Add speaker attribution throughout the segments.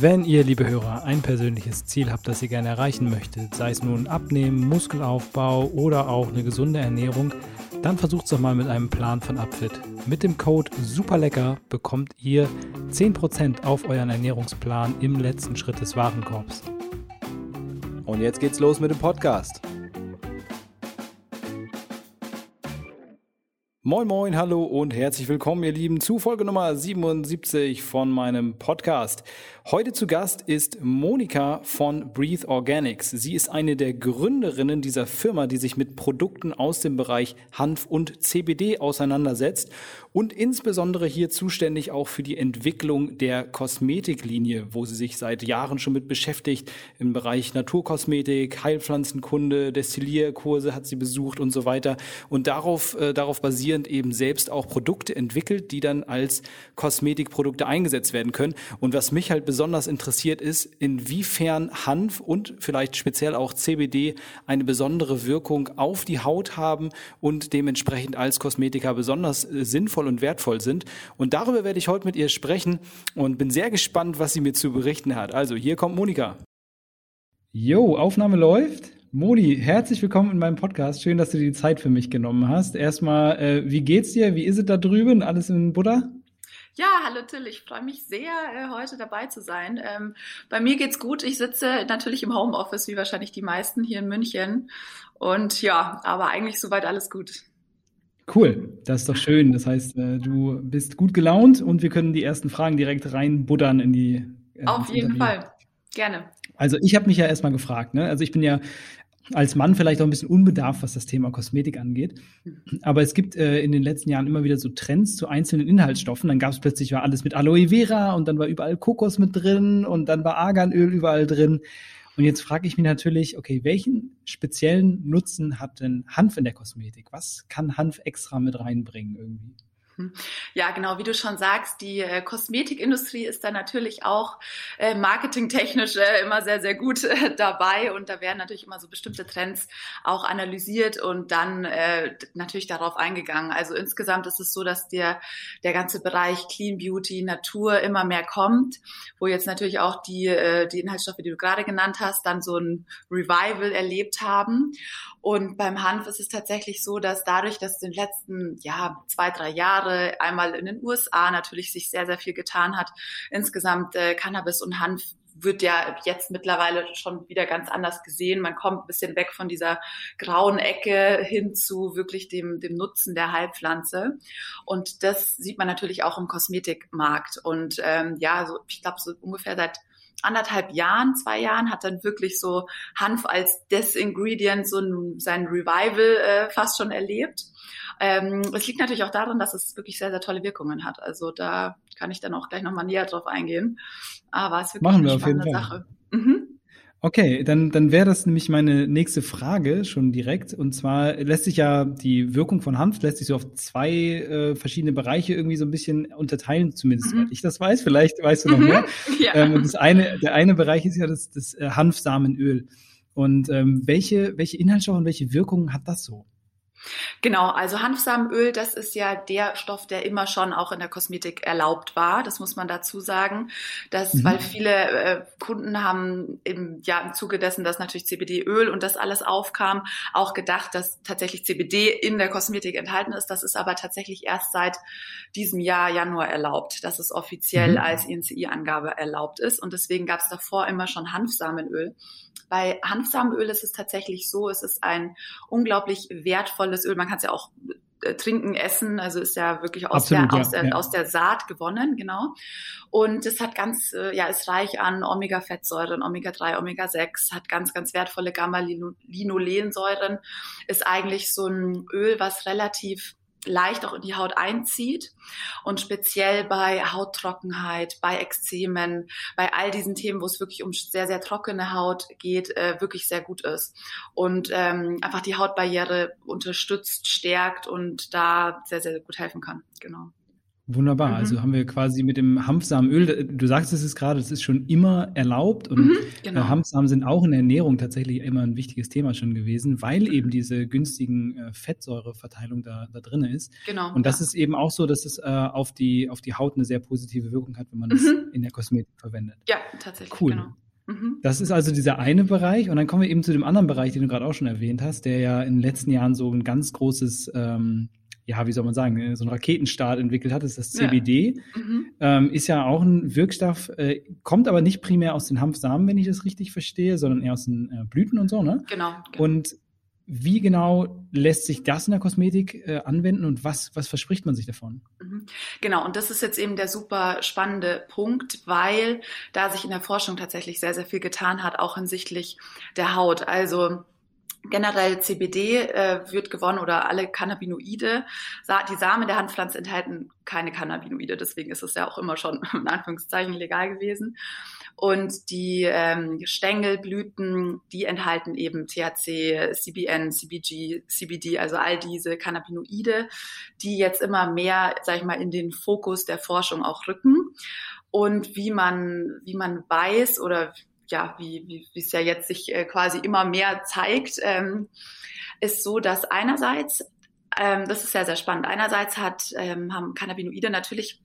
Speaker 1: Wenn ihr, liebe Hörer, ein persönliches Ziel habt, das ihr gerne erreichen möchtet, sei es nun Abnehmen, Muskelaufbau oder auch eine gesunde Ernährung, dann versucht es doch mal mit einem Plan von Upfit. Mit dem Code SUPERLECKER bekommt ihr 10% auf euren Ernährungsplan im letzten Schritt des Warenkorbs.
Speaker 2: Und jetzt geht's los mit dem Podcast. Moin Moin, hallo und herzlich willkommen, ihr Lieben, zu Folge Nummer 77 von meinem Podcast. Heute zu Gast ist Monika von Breathe Organics. Sie ist eine der Gründerinnen dieser Firma, die sich mit Produkten aus dem Bereich Hanf und CBD auseinandersetzt und insbesondere hier zuständig auch für die Entwicklung der Kosmetiklinie, wo sie sich seit Jahren schon mit beschäftigt. Im Bereich Naturkosmetik, Heilpflanzenkunde, Destillierkurse hat sie besucht und so weiter. Und darauf, äh, darauf basierend eben selbst auch Produkte entwickelt, die dann als Kosmetikprodukte eingesetzt werden können. Und was mich halt besonders interessiert ist, inwiefern Hanf und vielleicht speziell auch CBD eine besondere Wirkung auf die Haut haben und dementsprechend als Kosmetika besonders äh, sinnvoll und wertvoll sind. Und darüber werde ich heute mit ihr sprechen und bin sehr gespannt, was sie mir zu berichten hat. Also hier kommt Monika.
Speaker 1: Jo, Aufnahme läuft. Moni, herzlich willkommen in meinem Podcast. Schön, dass du dir die Zeit für mich genommen hast. Erstmal, äh, wie geht's dir? Wie ist es da drüben? Alles in Butter?
Speaker 3: Ja, hallo Till, ich freue mich sehr, äh, heute dabei zu sein. Ähm, bei mir geht's gut. Ich sitze natürlich im Homeoffice, wie wahrscheinlich die meisten hier in München. Und ja, aber eigentlich soweit alles gut.
Speaker 1: Cool, das ist doch schön. Das heißt, äh, du bist gut gelaunt und wir können die ersten Fragen direkt reinbuddern in die.
Speaker 3: Äh, Auf jeden. Fall, gerne.
Speaker 1: Also ich habe mich ja erstmal gefragt, ne? Also ich bin ja als Mann vielleicht auch ein bisschen unbedarft, was das Thema Kosmetik angeht. Aber es gibt äh, in den letzten Jahren immer wieder so Trends zu einzelnen Inhaltsstoffen. Dann gab es plötzlich war alles mit Aloe Vera und dann war überall Kokos mit drin und dann war Arganöl überall drin. Und jetzt frage ich mich natürlich, okay, welchen speziellen Nutzen hat denn Hanf in der Kosmetik? Was kann Hanf extra mit reinbringen irgendwie?
Speaker 3: Hm. Ja, genau, wie du schon sagst, die äh, Kosmetikindustrie ist da natürlich auch äh, marketingtechnisch äh, immer sehr, sehr gut äh, dabei und da werden natürlich immer so bestimmte Trends auch analysiert und dann äh, natürlich darauf eingegangen. Also insgesamt ist es so, dass der, der ganze Bereich Clean Beauty, Natur immer mehr kommt, wo jetzt natürlich auch die, äh, die Inhaltsstoffe, die du gerade genannt hast, dann so ein Revival erlebt haben. Und beim Hanf ist es tatsächlich so, dass dadurch, dass in den letzten ja, zwei, drei Jahre einmal in den USA natürlich sich sehr, sehr viel getan hat, insgesamt äh, Cannabis und Hanf wird ja jetzt mittlerweile schon wieder ganz anders gesehen. Man kommt ein bisschen weg von dieser grauen Ecke hin zu wirklich dem, dem Nutzen der Heilpflanze. Und das sieht man natürlich auch im Kosmetikmarkt. Und ähm, ja, so, ich glaube, so ungefähr seit anderthalb Jahren, zwei Jahren, hat dann wirklich so Hanf als des Ingredient so ein, sein Revival äh, fast schon erlebt. Ähm, es liegt natürlich auch daran, dass es wirklich sehr, sehr tolle Wirkungen hat. Also da kann ich dann auch gleich nochmal näher drauf eingehen. Aber es ist wirklich
Speaker 1: Machen eine spannende Sache. Mhm. Okay, dann, dann wäre das nämlich meine nächste Frage schon direkt. Und zwar lässt sich ja die Wirkung von Hanf lässt sich so auf zwei äh, verschiedene Bereiche irgendwie so ein bisschen unterteilen, zumindest mhm. weil ich das weiß. Vielleicht weißt du noch mehr. ja. ähm, und das eine, der eine Bereich ist ja das, das äh, Hanfsamenöl. Und ähm, welche, welche Inhaltsstoffe und welche Wirkungen hat das so?
Speaker 3: Genau, also Hanfsamenöl, das ist ja der Stoff, der immer schon auch in der Kosmetik erlaubt war. Das muss man dazu sagen, dass, mhm. weil viele äh, Kunden haben im, ja, im Zuge dessen, dass natürlich CBD-Öl und das alles aufkam, auch gedacht, dass tatsächlich CBD in der Kosmetik enthalten ist. Das ist aber tatsächlich erst seit diesem Jahr Januar erlaubt, dass es offiziell mhm. als INCI-Angabe erlaubt ist. Und deswegen gab es davor immer schon Hanfsamenöl. Bei Hanfsamenöl ist es tatsächlich so, es ist ein unglaublich wertvolles Öl. Man kann es ja auch äh, trinken, essen, also ist ja wirklich aus, Absolut, der, aus, der, ja. aus der Saat gewonnen, genau. Und es hat ganz, äh, ja, ist reich an Omega-Fettsäuren, Omega-3, Omega-6, hat ganz, ganz wertvolle Gamma-Linolensäuren, ist eigentlich so ein Öl, was relativ leicht auch in die Haut einzieht und speziell bei Hauttrockenheit, bei Ekzemen, bei all diesen Themen, wo es wirklich um sehr, sehr trockene Haut geht, äh, wirklich sehr gut ist und ähm, einfach die Hautbarriere unterstützt, stärkt und da sehr, sehr gut helfen kann. Genau.
Speaker 1: Wunderbar. Also mhm. Also haben wir quasi mit dem Hanfsamenöl, du sagst es gerade, es ist schon immer erlaubt und mhm, genau. Äh, Hanfsamen sind auch in der Ernährung tatsächlich immer ein wichtiges Thema schon gewesen, weil mhm. eben diese günstigen äh, Fettsäureverteilung da, da drin ist. Genau. Und das ja. ist eben auch so, dass es äh, auf, die, auf die Haut eine sehr positive Wirkung hat, wenn man das mhm. in der Kosmetik verwendet.
Speaker 3: Ja, tatsächlich.
Speaker 1: Cool. Genau. Mhm. Das ist also dieser eine Bereich. Und dann kommen wir eben zu dem anderen Bereich, den du gerade auch schon erwähnt hast, der ja in den letzten Jahren so ein ganz großes ähm, ja, wie soll man sagen, äh, so einen Raketenstart entwickelt hat, ist das CBD. Ja. Mhm. Ähm, ist ja auch ein Wirkstoff, äh, kommt aber nicht primär aus den Hanfsamen, wenn ich das richtig verstehe, sondern eher aus den äh, Blüten und so, ne?
Speaker 3: Genau. genau.
Speaker 1: Und wie genau lässt sich das in der Kosmetik äh, anwenden und was, was verspricht man sich davon?
Speaker 3: Mhm. Genau, und das ist jetzt eben der super spannende Punkt, weil da sich in der Forschung tatsächlich sehr, sehr viel getan hat, auch hinsichtlich der Haut. Also Generell CBD äh, wird gewonnen oder alle Cannabinoide. Die Samen der Handpflanze enthalten keine Cannabinoide, deswegen ist es ja auch immer schon in Anführungszeichen legal gewesen. Und die ähm, Stängelblüten, die enthalten eben THC, CBN, CBG, CBD, also all diese Cannabinoide, die jetzt immer mehr, sag ich mal, in den Fokus der Forschung auch rücken. Und wie man, wie man weiß oder ja, wie, wie, wie es ja jetzt sich äh, quasi immer mehr zeigt, ähm, ist so, dass einerseits, ähm, das ist sehr, sehr spannend, einerseits hat, ähm, haben Cannabinoide natürlich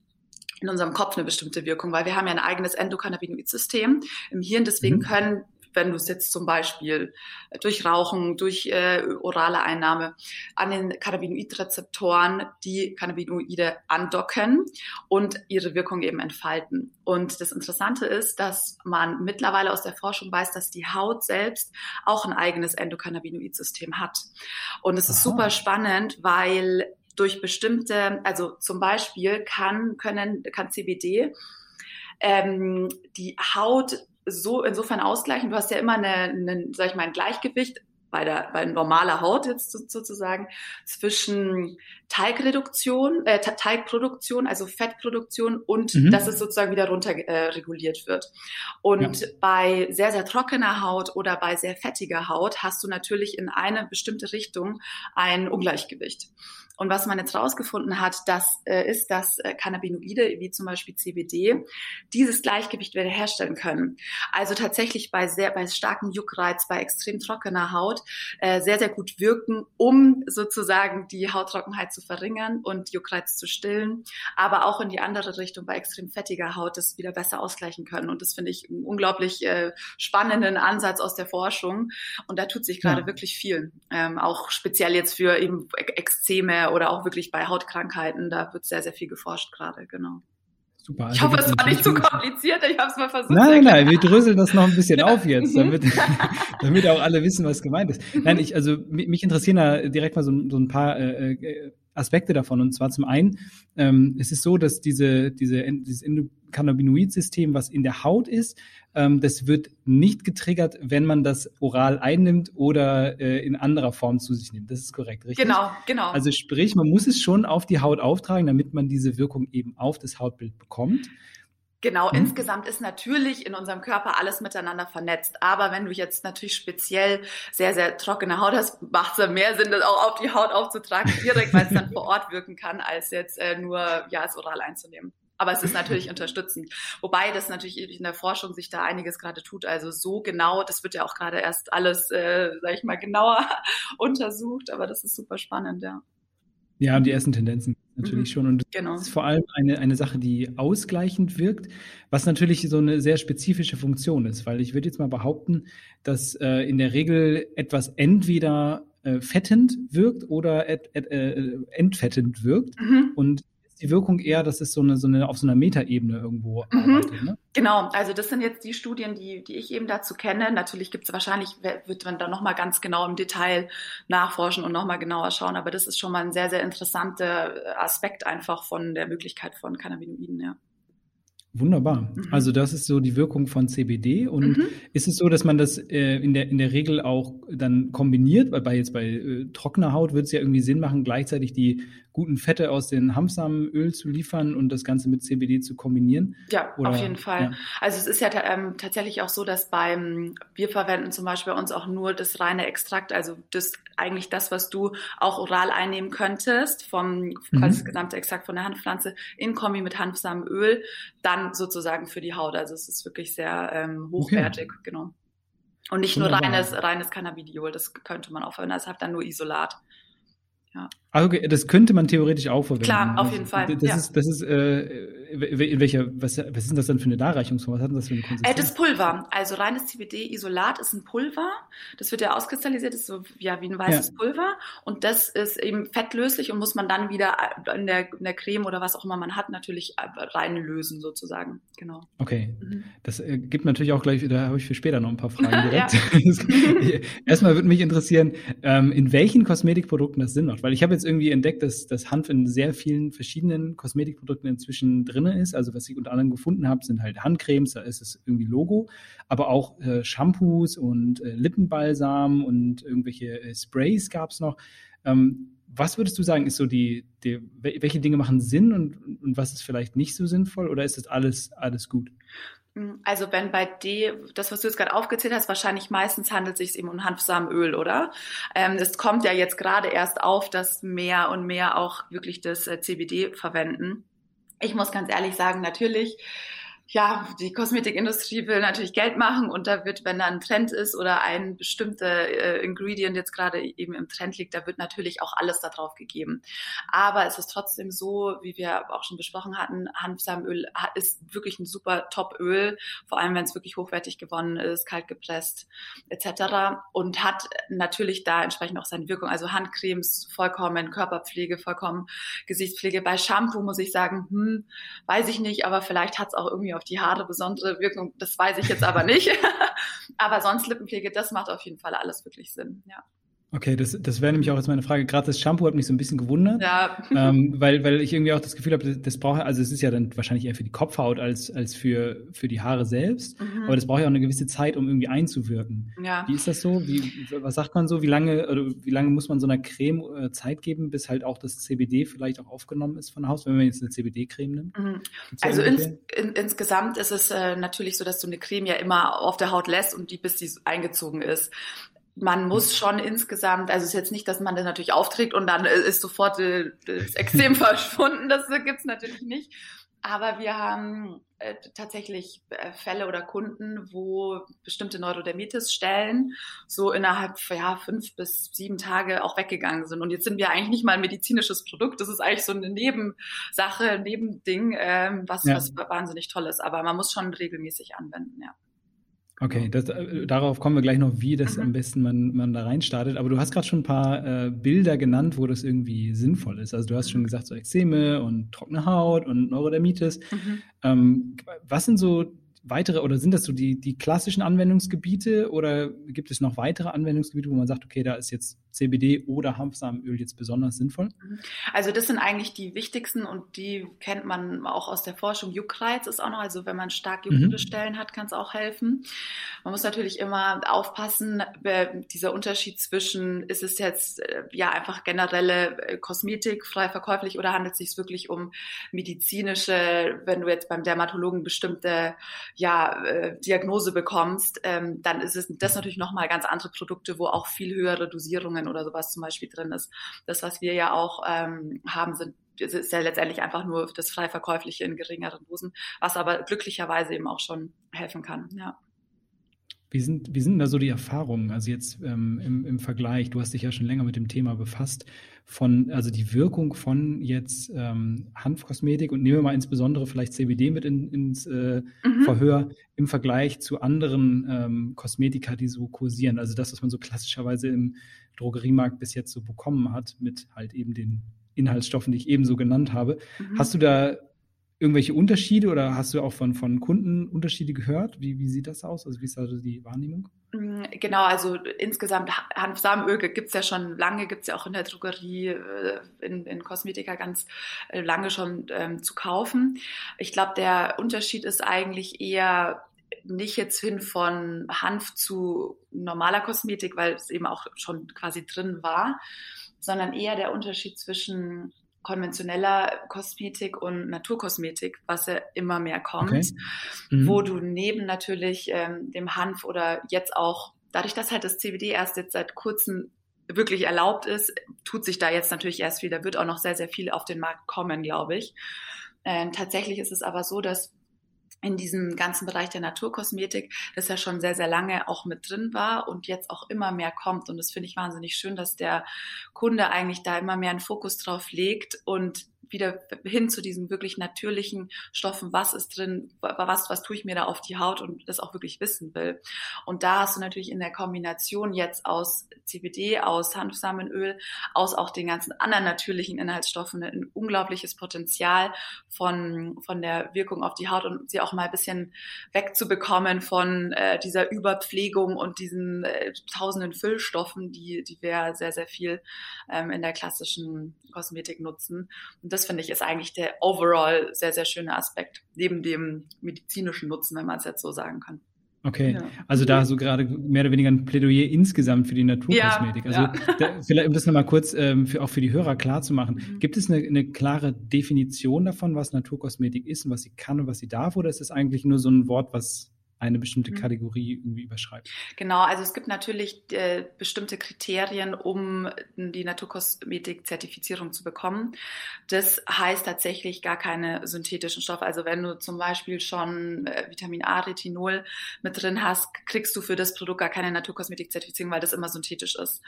Speaker 3: in unserem Kopf eine bestimmte Wirkung, weil wir haben ja ein eigenes Endokannabinoid-System im Hirn, deswegen mhm. können wenn du es jetzt zum Beispiel durch Rauchen, durch äh, orale Einnahme an den Cannabinoidrezeptoren die Cannabinoide andocken und ihre Wirkung eben entfalten. Und das Interessante ist, dass man mittlerweile aus der Forschung weiß, dass die Haut selbst auch ein eigenes Endokannabinoid-System hat. Und es ist super spannend, weil durch bestimmte, also zum Beispiel kann, können, kann CBD ähm, die Haut so insofern ausgleichen. Du hast ja immer eine, eine sag ich mal, ein Gleichgewicht bei der bei normaler Haut jetzt sozusagen zwischen Teigreduktion, äh, Teigproduktion, also Fettproduktion und mhm. dass es sozusagen wieder runter äh, reguliert wird. Und ja. bei sehr sehr trockener Haut oder bei sehr fettiger Haut hast du natürlich in eine bestimmte Richtung ein Ungleichgewicht. Und was man jetzt rausgefunden hat, das äh, ist, dass äh, Cannabinoide wie zum Beispiel CBD dieses Gleichgewicht wiederherstellen können. Also tatsächlich bei sehr bei starkem Juckreiz, bei extrem trockener Haut äh, sehr sehr gut wirken, um sozusagen die Hauttrockenheit zu verringern und Juckreiz zu stillen, aber auch in die andere Richtung bei extrem fettiger Haut das wieder besser ausgleichen können. Und das finde ich einen unglaublich äh, spannenden Ansatz aus der Forschung. Und da tut sich gerade ja. wirklich viel, ähm, auch speziell jetzt für eben Extreme oder auch wirklich bei Hautkrankheiten. Da wird sehr, sehr viel geforscht gerade, genau.
Speaker 1: Super.
Speaker 3: Also ich hoffe, es war nicht zu kompliziert. Ich habe es mal versucht.
Speaker 1: Nein, nein, wir dröseln das noch ein bisschen auf jetzt, damit, damit auch alle wissen, was gemeint ist. Nein, ich, also mich interessieren da direkt mal so, so ein paar äh, äh Aspekte davon. Und zwar zum einen, ähm, es ist so, dass diese, diese, dieses Endokannabinoid-System, was in der Haut ist, ähm, das wird nicht getriggert, wenn man das oral einnimmt oder äh, in anderer Form zu sich nimmt. Das ist korrekt, richtig?
Speaker 3: Genau, genau.
Speaker 1: Also sprich, man muss es schon auf die Haut auftragen, damit man diese Wirkung eben auf das Hautbild bekommt.
Speaker 3: Genau, mhm. insgesamt ist natürlich in unserem Körper alles miteinander vernetzt. Aber wenn du jetzt natürlich speziell sehr, sehr trockene Haut hast, macht es mehr Sinn, das auch auf die Haut aufzutragen, direkt, weil es dann vor Ort wirken kann, als jetzt äh, nur ja, es oral einzunehmen. Aber es ist natürlich unterstützend. Wobei das natürlich in der Forschung sich da einiges gerade tut. Also so genau, das wird ja auch gerade erst alles, äh, sag ich mal, genauer untersucht. Aber das ist super spannend, ja.
Speaker 1: Ja, die ersten Tendenzen natürlich mhm. schon. Und genau. das ist vor allem eine, eine Sache, die ausgleichend wirkt, was natürlich so eine sehr spezifische Funktion ist, weil ich würde jetzt mal behaupten, dass äh, in der Regel etwas entweder äh, fettend wirkt oder et, et, äh, entfettend wirkt. Mhm. Und die Wirkung eher, dass es so eine, so eine auf so einer Metaebene irgendwo mhm. arbeitet. Ne?
Speaker 3: Genau, also das sind jetzt die Studien, die, die ich eben dazu kenne. Natürlich gibt es wahrscheinlich, wird man da nochmal ganz genau im Detail nachforschen und nochmal genauer schauen, aber das ist schon mal ein sehr, sehr interessanter Aspekt einfach von der Möglichkeit von Cannabinoiden, ja.
Speaker 1: Wunderbar. Mhm. Also das ist so die Wirkung von CBD. Und mhm. ist es so, dass man das äh, in, der, in der Regel auch dann kombiniert? Weil bei jetzt bei äh, trockener Haut würde es ja irgendwie Sinn machen, gleichzeitig die guten Fette aus den Hanfsamenöl zu liefern und das Ganze mit CBD zu kombinieren?
Speaker 3: Ja, Oder, auf jeden Fall. Ja. Also es ist ja ähm, tatsächlich auch so, dass beim, wir verwenden zum Beispiel bei uns auch nur das reine Extrakt, also das eigentlich das, was du auch oral einnehmen könntest, vom mhm. quasi das gesamte Extrakt von der Hanfpflanze in Kombi mit Hanfsamenöl, dann sozusagen für die Haut. Also es ist wirklich sehr ähm, hochwertig, okay. genau. Und nicht Wunderbar. nur reines, reines Cannabidiol, das könnte man auch verwenden, das hat dann nur Isolat.
Speaker 1: Ja. Okay, das könnte man theoretisch auch verwenden.
Speaker 3: Klar, auf jeden Fall.
Speaker 1: Das ja. ist, das ist, äh, in welcher, was, was ist denn das dann für eine Darreichungsform? Was hat denn das für eine
Speaker 3: Konsistenz? Äh, das Pulver. Also reines CBD-Isolat ist ein Pulver. Das wird ja auskristallisiert, ist so ja, wie ein weißes ja. Pulver. Und das ist eben fettlöslich und muss man dann wieder in der, in der Creme oder was auch immer man hat, natürlich reinlösen sozusagen. Genau.
Speaker 1: Okay. Mhm. Das äh, gibt natürlich auch gleich, da habe ich für später noch ein paar Fragen direkt. Erstmal würde mich interessieren, ähm, in welchen Kosmetikprodukten das Sinn macht weil ich habe jetzt irgendwie entdeckt, dass, dass Hanf in sehr vielen verschiedenen Kosmetikprodukten inzwischen drin ist. Also was ich unter anderem gefunden habe, sind halt Handcremes, da ist es irgendwie Logo, aber auch äh, Shampoos und äh, Lippenbalsam und irgendwelche äh, Sprays gab es noch. Ähm, was würdest du sagen, ist so die, die, welche Dinge machen Sinn und, und was ist vielleicht nicht so sinnvoll oder ist das alles, alles gut?
Speaker 3: Hm, also wenn bei D, das, was du jetzt gerade aufgezählt hast, wahrscheinlich meistens handelt es sich eben um Hanfsamenöl, oder? Ähm, das kommt ja jetzt gerade erst auf, dass mehr und mehr auch wirklich das äh, CBD verwenden. Ich muss ganz ehrlich sagen, natürlich ja, die Kosmetikindustrie will natürlich Geld machen und da wird, wenn da ein Trend ist oder ein bestimmter äh, Ingredient jetzt gerade eben im Trend liegt, da wird natürlich auch alles darauf gegeben. Aber es ist trotzdem so, wie wir auch schon besprochen hatten, Hanfsamenöl ist wirklich ein super Top-Öl, vor allem wenn es wirklich hochwertig gewonnen ist, kalt gepresst etc. und hat natürlich da entsprechend auch seine Wirkung. Also Handcremes vollkommen, Körperpflege vollkommen, Gesichtspflege. Bei Shampoo muss ich sagen, hm, weiß ich nicht, aber vielleicht hat es auch irgendwie auf die Haare besondere Wirkung. Das weiß ich jetzt aber nicht. aber sonst Lippenpflege, das macht auf jeden Fall alles wirklich Sinn, ja.
Speaker 1: Okay, das, das wäre nämlich auch jetzt meine Frage. Gerade das Shampoo hat mich so ein bisschen gewundert,
Speaker 3: ja.
Speaker 1: ähm, weil, weil ich irgendwie auch das Gefühl habe, das, das braucht, also es ist ja dann wahrscheinlich eher für die Kopfhaut als, als für, für die Haare selbst, mhm. aber das braucht ja auch eine gewisse Zeit, um irgendwie einzuwirken.
Speaker 3: Ja.
Speaker 1: Wie ist das so? Wie, was sagt man so? Wie lange, oder wie lange muss man so einer Creme äh, Zeit geben, bis halt auch das CBD vielleicht auch aufgenommen ist von Haus, wenn man jetzt eine CBD-Creme nimmt? Mhm.
Speaker 3: Also ins, in, insgesamt ist es äh, natürlich so, dass du eine Creme ja immer auf der Haut lässt und die bis die eingezogen ist man muss schon insgesamt, also es ist jetzt nicht, dass man das natürlich aufträgt und dann ist sofort äh, das Extrem verschwunden, das gibt's natürlich nicht. Aber wir haben äh, tatsächlich äh, Fälle oder Kunden, wo bestimmte Neurodermitis-Stellen so innerhalb ja, fünf bis sieben Tage auch weggegangen sind. Und jetzt sind wir eigentlich nicht mal ein medizinisches Produkt. Das ist eigentlich so eine Nebensache, ein Nebending, ähm, was, ja. was wahnsinnig toll ist. Aber man muss schon regelmäßig anwenden, ja.
Speaker 1: Okay, das, äh, darauf kommen wir gleich noch, wie das mhm. am besten man, man da reinstartet. Aber du hast gerade schon ein paar äh, Bilder genannt, wo das irgendwie sinnvoll ist. Also du hast schon gesagt, so Ekzeme und trockene Haut und Neurodermitis. Mhm. Ähm, was sind so weitere oder sind das so die, die klassischen Anwendungsgebiete oder gibt es noch weitere Anwendungsgebiete, wo man sagt, okay, da ist jetzt CBD oder Hanfsamenöl jetzt besonders sinnvoll?
Speaker 3: Also das sind eigentlich die wichtigsten und die kennt man auch aus der Forschung. Juckreiz ist auch noch, also wenn man stark juckende mhm. Stellen hat, kann es auch helfen. Man muss natürlich immer aufpassen, dieser Unterschied zwischen, ist es jetzt äh, ja einfach generelle äh, Kosmetik frei verkäuflich oder handelt es sich wirklich um medizinische, wenn du jetzt beim Dermatologen bestimmte ja, äh, Diagnose bekommst, ähm, dann ist es das natürlich nochmal ganz andere Produkte, wo auch viel höhere Dosierungen oder sowas zum Beispiel drin ist. Das, was wir ja auch ähm, haben, sind ist ja letztendlich einfach nur das frei verkäufliche in geringeren Dosen, was aber glücklicherweise eben auch schon helfen kann. Ja.
Speaker 1: Wie sind, wie sind da so die Erfahrungen? Also jetzt ähm, im, im Vergleich, du hast dich ja schon länger mit dem Thema befasst, von, also die Wirkung von jetzt ähm, Hanfkosmetik und nehmen wir mal insbesondere vielleicht CBD mit in, ins äh, mhm. Verhör im Vergleich zu anderen ähm, Kosmetika, die so kursieren. Also das, was man so klassischerweise im Drogeriemarkt bis jetzt so bekommen hat, mit halt eben den Inhaltsstoffen, die ich eben so genannt habe. Mhm. Hast du da irgendwelche Unterschiede oder hast du auch von, von Kunden Unterschiede gehört? Wie, wie sieht das aus? Also wie ist da die Wahrnehmung?
Speaker 3: Mm, genau, also insgesamt Hanfsamenöl gibt es ja schon lange, gibt es ja auch in der Drogerie, äh, in, in Kosmetika ganz äh, lange schon ähm, zu kaufen. Ich glaube, der Unterschied ist eigentlich eher nicht jetzt hin von Hanf zu normaler Kosmetik, weil es eben auch schon quasi drin war, sondern eher der Unterschied zwischen konventioneller Kosmetik und Naturkosmetik, was ja immer mehr kommt, okay. mhm. wo du neben natürlich ähm, dem Hanf oder jetzt auch, dadurch, dass halt das CBD erst jetzt seit kurzem wirklich erlaubt ist, tut sich da jetzt natürlich erst viel. Da wird auch noch sehr, sehr viel auf den Markt kommen, glaube ich. Ähm, tatsächlich ist es aber so, dass in diesem ganzen Bereich der Naturkosmetik, das ja schon sehr, sehr lange auch mit drin war und jetzt auch immer mehr kommt. Und das finde ich wahnsinnig schön, dass der Kunde eigentlich da immer mehr einen Fokus drauf legt und wieder hin zu diesen wirklich natürlichen Stoffen, was ist drin, was, was tue ich mir da auf die Haut und das auch wirklich wissen will. Und da hast du natürlich in der Kombination jetzt aus CBD, aus Hanfsamenöl, aus auch den ganzen anderen natürlichen Inhaltsstoffen ein unglaubliches Potenzial von, von der Wirkung auf die Haut und sie auch mal ein bisschen wegzubekommen von äh, dieser Überpflegung und diesen äh, tausenden Füllstoffen, die, die wir sehr, sehr viel ähm, in der klassischen Kosmetik nutzen. Und das finde ich ist eigentlich der overall sehr, sehr schöne Aspekt, neben dem medizinischen Nutzen, wenn man es jetzt so sagen kann.
Speaker 1: Okay, ja. also da so gerade mehr oder weniger ein Plädoyer insgesamt für die Naturkosmetik. Ja, also ja. Da, vielleicht, um das nochmal kurz ähm, für, auch für die Hörer klar zu machen, mhm. gibt es eine, eine, klare Definition davon, was Naturkosmetik ist und was sie kann und was sie darf, oder ist es eigentlich nur so ein Wort, was eine bestimmte mhm. Kategorie irgendwie überschreibt.
Speaker 3: Genau, also es gibt natürlich äh, bestimmte Kriterien, um die Naturkosmetik-Zertifizierung zu bekommen. Das heißt tatsächlich gar keine synthetischen Stoffe. Also wenn du zum Beispiel schon äh, Vitamin A, Retinol mit drin hast, kriegst du für das Produkt gar keine Naturkosmetik-Zertifizierung, weil das immer synthetisch ist.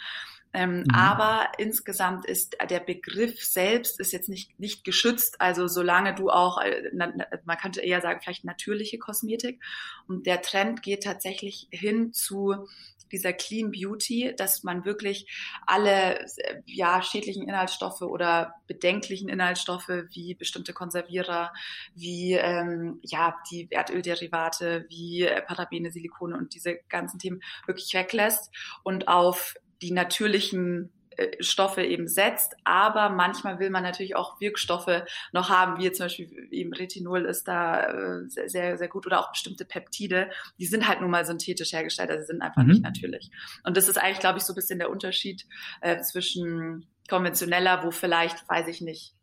Speaker 3: Ähm, mhm. Aber insgesamt ist der Begriff selbst ist jetzt nicht, nicht geschützt. Also solange du auch, äh, man könnte eher sagen, vielleicht natürliche Kosmetik. Und der Trend geht tatsächlich hin zu dieser Clean Beauty, dass man wirklich alle ja, schädlichen Inhaltsstoffe oder bedenklichen Inhaltsstoffe wie bestimmte Konservierer, wie ähm, ja, die Erdölderivate, wie äh, Parabene, Silikone und diese ganzen Themen wirklich weglässt und auf die natürlichen äh, Stoffe eben setzt, aber manchmal will man natürlich auch Wirkstoffe noch haben, wie zum Beispiel eben Retinol ist da äh, sehr, sehr gut oder auch bestimmte Peptide, die sind halt nun mal synthetisch hergestellt, also sind einfach mhm. nicht natürlich. Und das ist eigentlich, glaube ich, so ein bisschen der Unterschied äh, zwischen konventioneller, wo vielleicht, weiß ich nicht,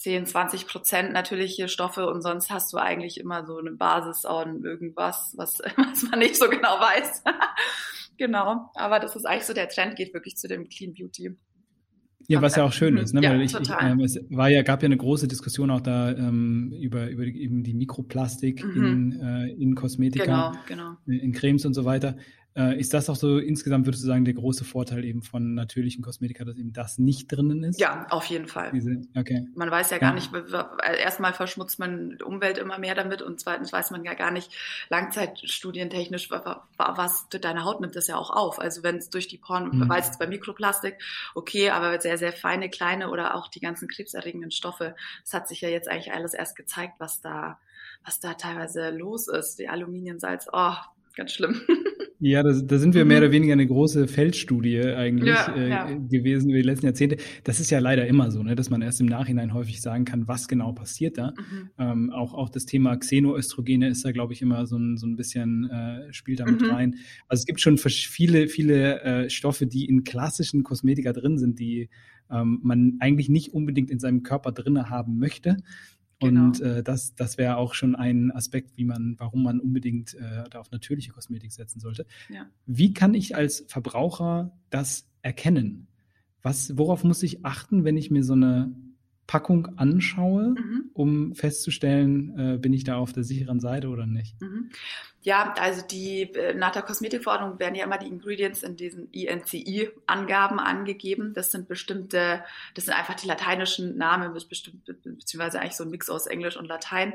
Speaker 3: 10, 20 Prozent natürliche Stoffe und sonst hast du eigentlich immer so eine Basis an irgendwas, was, was man nicht so genau weiß. Genau, aber das ist eigentlich so, der Trend geht wirklich zu dem Clean Beauty.
Speaker 1: Ja, was ja auch schön ist, ne? Ja, Weil ich, ich ähm, es war ja, gab ja eine große Diskussion auch da ähm, über, über die, eben die Mikroplastik mhm. in, äh, in Kosmetika, genau, genau. in Cremes und so weiter. Äh, ist das auch so insgesamt, würdest du sagen, der große Vorteil eben von natürlichen Kosmetika, dass eben das nicht drinnen ist?
Speaker 3: Ja, auf jeden Fall. Diese, okay. Man weiß ja gar ja. nicht, erstmal verschmutzt man die Umwelt immer mehr damit und zweitens weiß man ja gar nicht langzeitstudientechnisch, was deine Haut nimmt das ja auch auf. Also wenn es durch die Poren, mhm. weiß es bei Mikroplastik, okay, aber sehr, sehr feine, kleine oder auch die ganzen krebserregenden Stoffe, das hat sich ja jetzt eigentlich alles erst gezeigt, was da, was da teilweise los ist. Die Aluminiumsalz, oh, ganz schlimm.
Speaker 1: Ja, da, da sind wir mehr mhm. oder weniger eine große Feldstudie eigentlich ja, äh, ja. gewesen über die letzten Jahrzehnte. Das ist ja leider immer so, ne, dass man erst im Nachhinein häufig sagen kann, was genau passiert da. Mhm. Ähm, auch, auch das Thema Xenoöstrogene ist da, glaube ich, immer so ein, so ein bisschen, äh, spielt da mit mhm. rein. Also es gibt schon viele, viele äh, Stoffe, die in klassischen Kosmetika drin sind, die ähm, man eigentlich nicht unbedingt in seinem Körper drinne haben möchte. Genau. Und äh, das, das wäre auch schon ein Aspekt, wie man, warum man unbedingt äh, da auf natürliche Kosmetik setzen sollte. Ja. Wie kann ich als Verbraucher das erkennen? Was, worauf muss ich achten, wenn ich mir so eine Packung anschaue, mhm. um festzustellen, äh, bin ich da auf der sicheren Seite oder nicht? Mhm.
Speaker 3: Ja, also die äh, nach der Kosmetikverordnung werden ja immer die Ingredients in diesen INCI-Angaben angegeben. Das sind bestimmte, das sind einfach die lateinischen Namen, beziehungsweise eigentlich so ein Mix aus Englisch und Latein.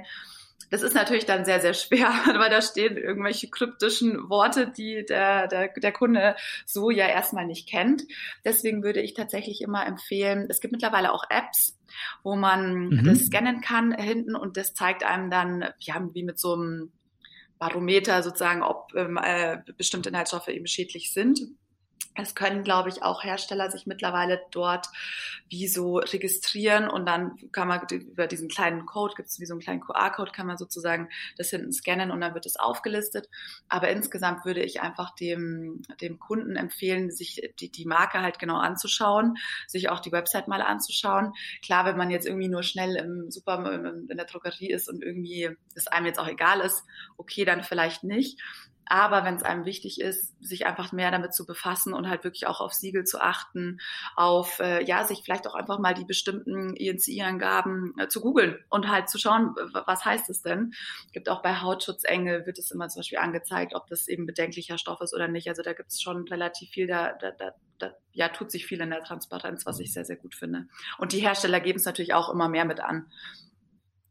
Speaker 3: Das ist natürlich dann sehr, sehr schwer, weil da stehen irgendwelche kryptischen Worte, die der, der, der Kunde so ja erstmal nicht kennt. Deswegen würde ich tatsächlich immer empfehlen, es gibt mittlerweile auch Apps, wo man mhm. das scannen kann hinten und das zeigt einem dann, ja, wie mit so einem Barometer sozusagen, ob ähm, äh, bestimmte Inhaltsstoffe eben schädlich sind. Es können, glaube ich, auch Hersteller sich mittlerweile dort wie so registrieren und dann kann man über diesen kleinen Code, gibt es wie so einen kleinen QR-Code, kann man sozusagen das hinten scannen und dann wird es aufgelistet. Aber insgesamt würde ich einfach dem, dem Kunden empfehlen, sich die, die Marke halt genau anzuschauen, sich auch die Website mal anzuschauen. Klar, wenn man jetzt irgendwie nur schnell im Super, in der Drogerie ist und irgendwie es einem jetzt auch egal ist, okay, dann vielleicht nicht. Aber wenn es einem wichtig ist, sich einfach mehr damit zu befassen und halt wirklich auch auf Siegel zu achten, auf, äh, ja, sich vielleicht auch einfach mal die bestimmten INCI-Angaben äh, zu googeln und halt zu schauen, was heißt es denn? Gibt auch bei Hautschutzengel wird es immer zum Beispiel angezeigt, ob das eben bedenklicher Stoff ist oder nicht. Also da gibt es schon relativ viel, da, da, da, da ja, tut sich viel in der Transparenz, was ich sehr, sehr gut finde. Und die Hersteller geben es natürlich auch immer mehr mit an.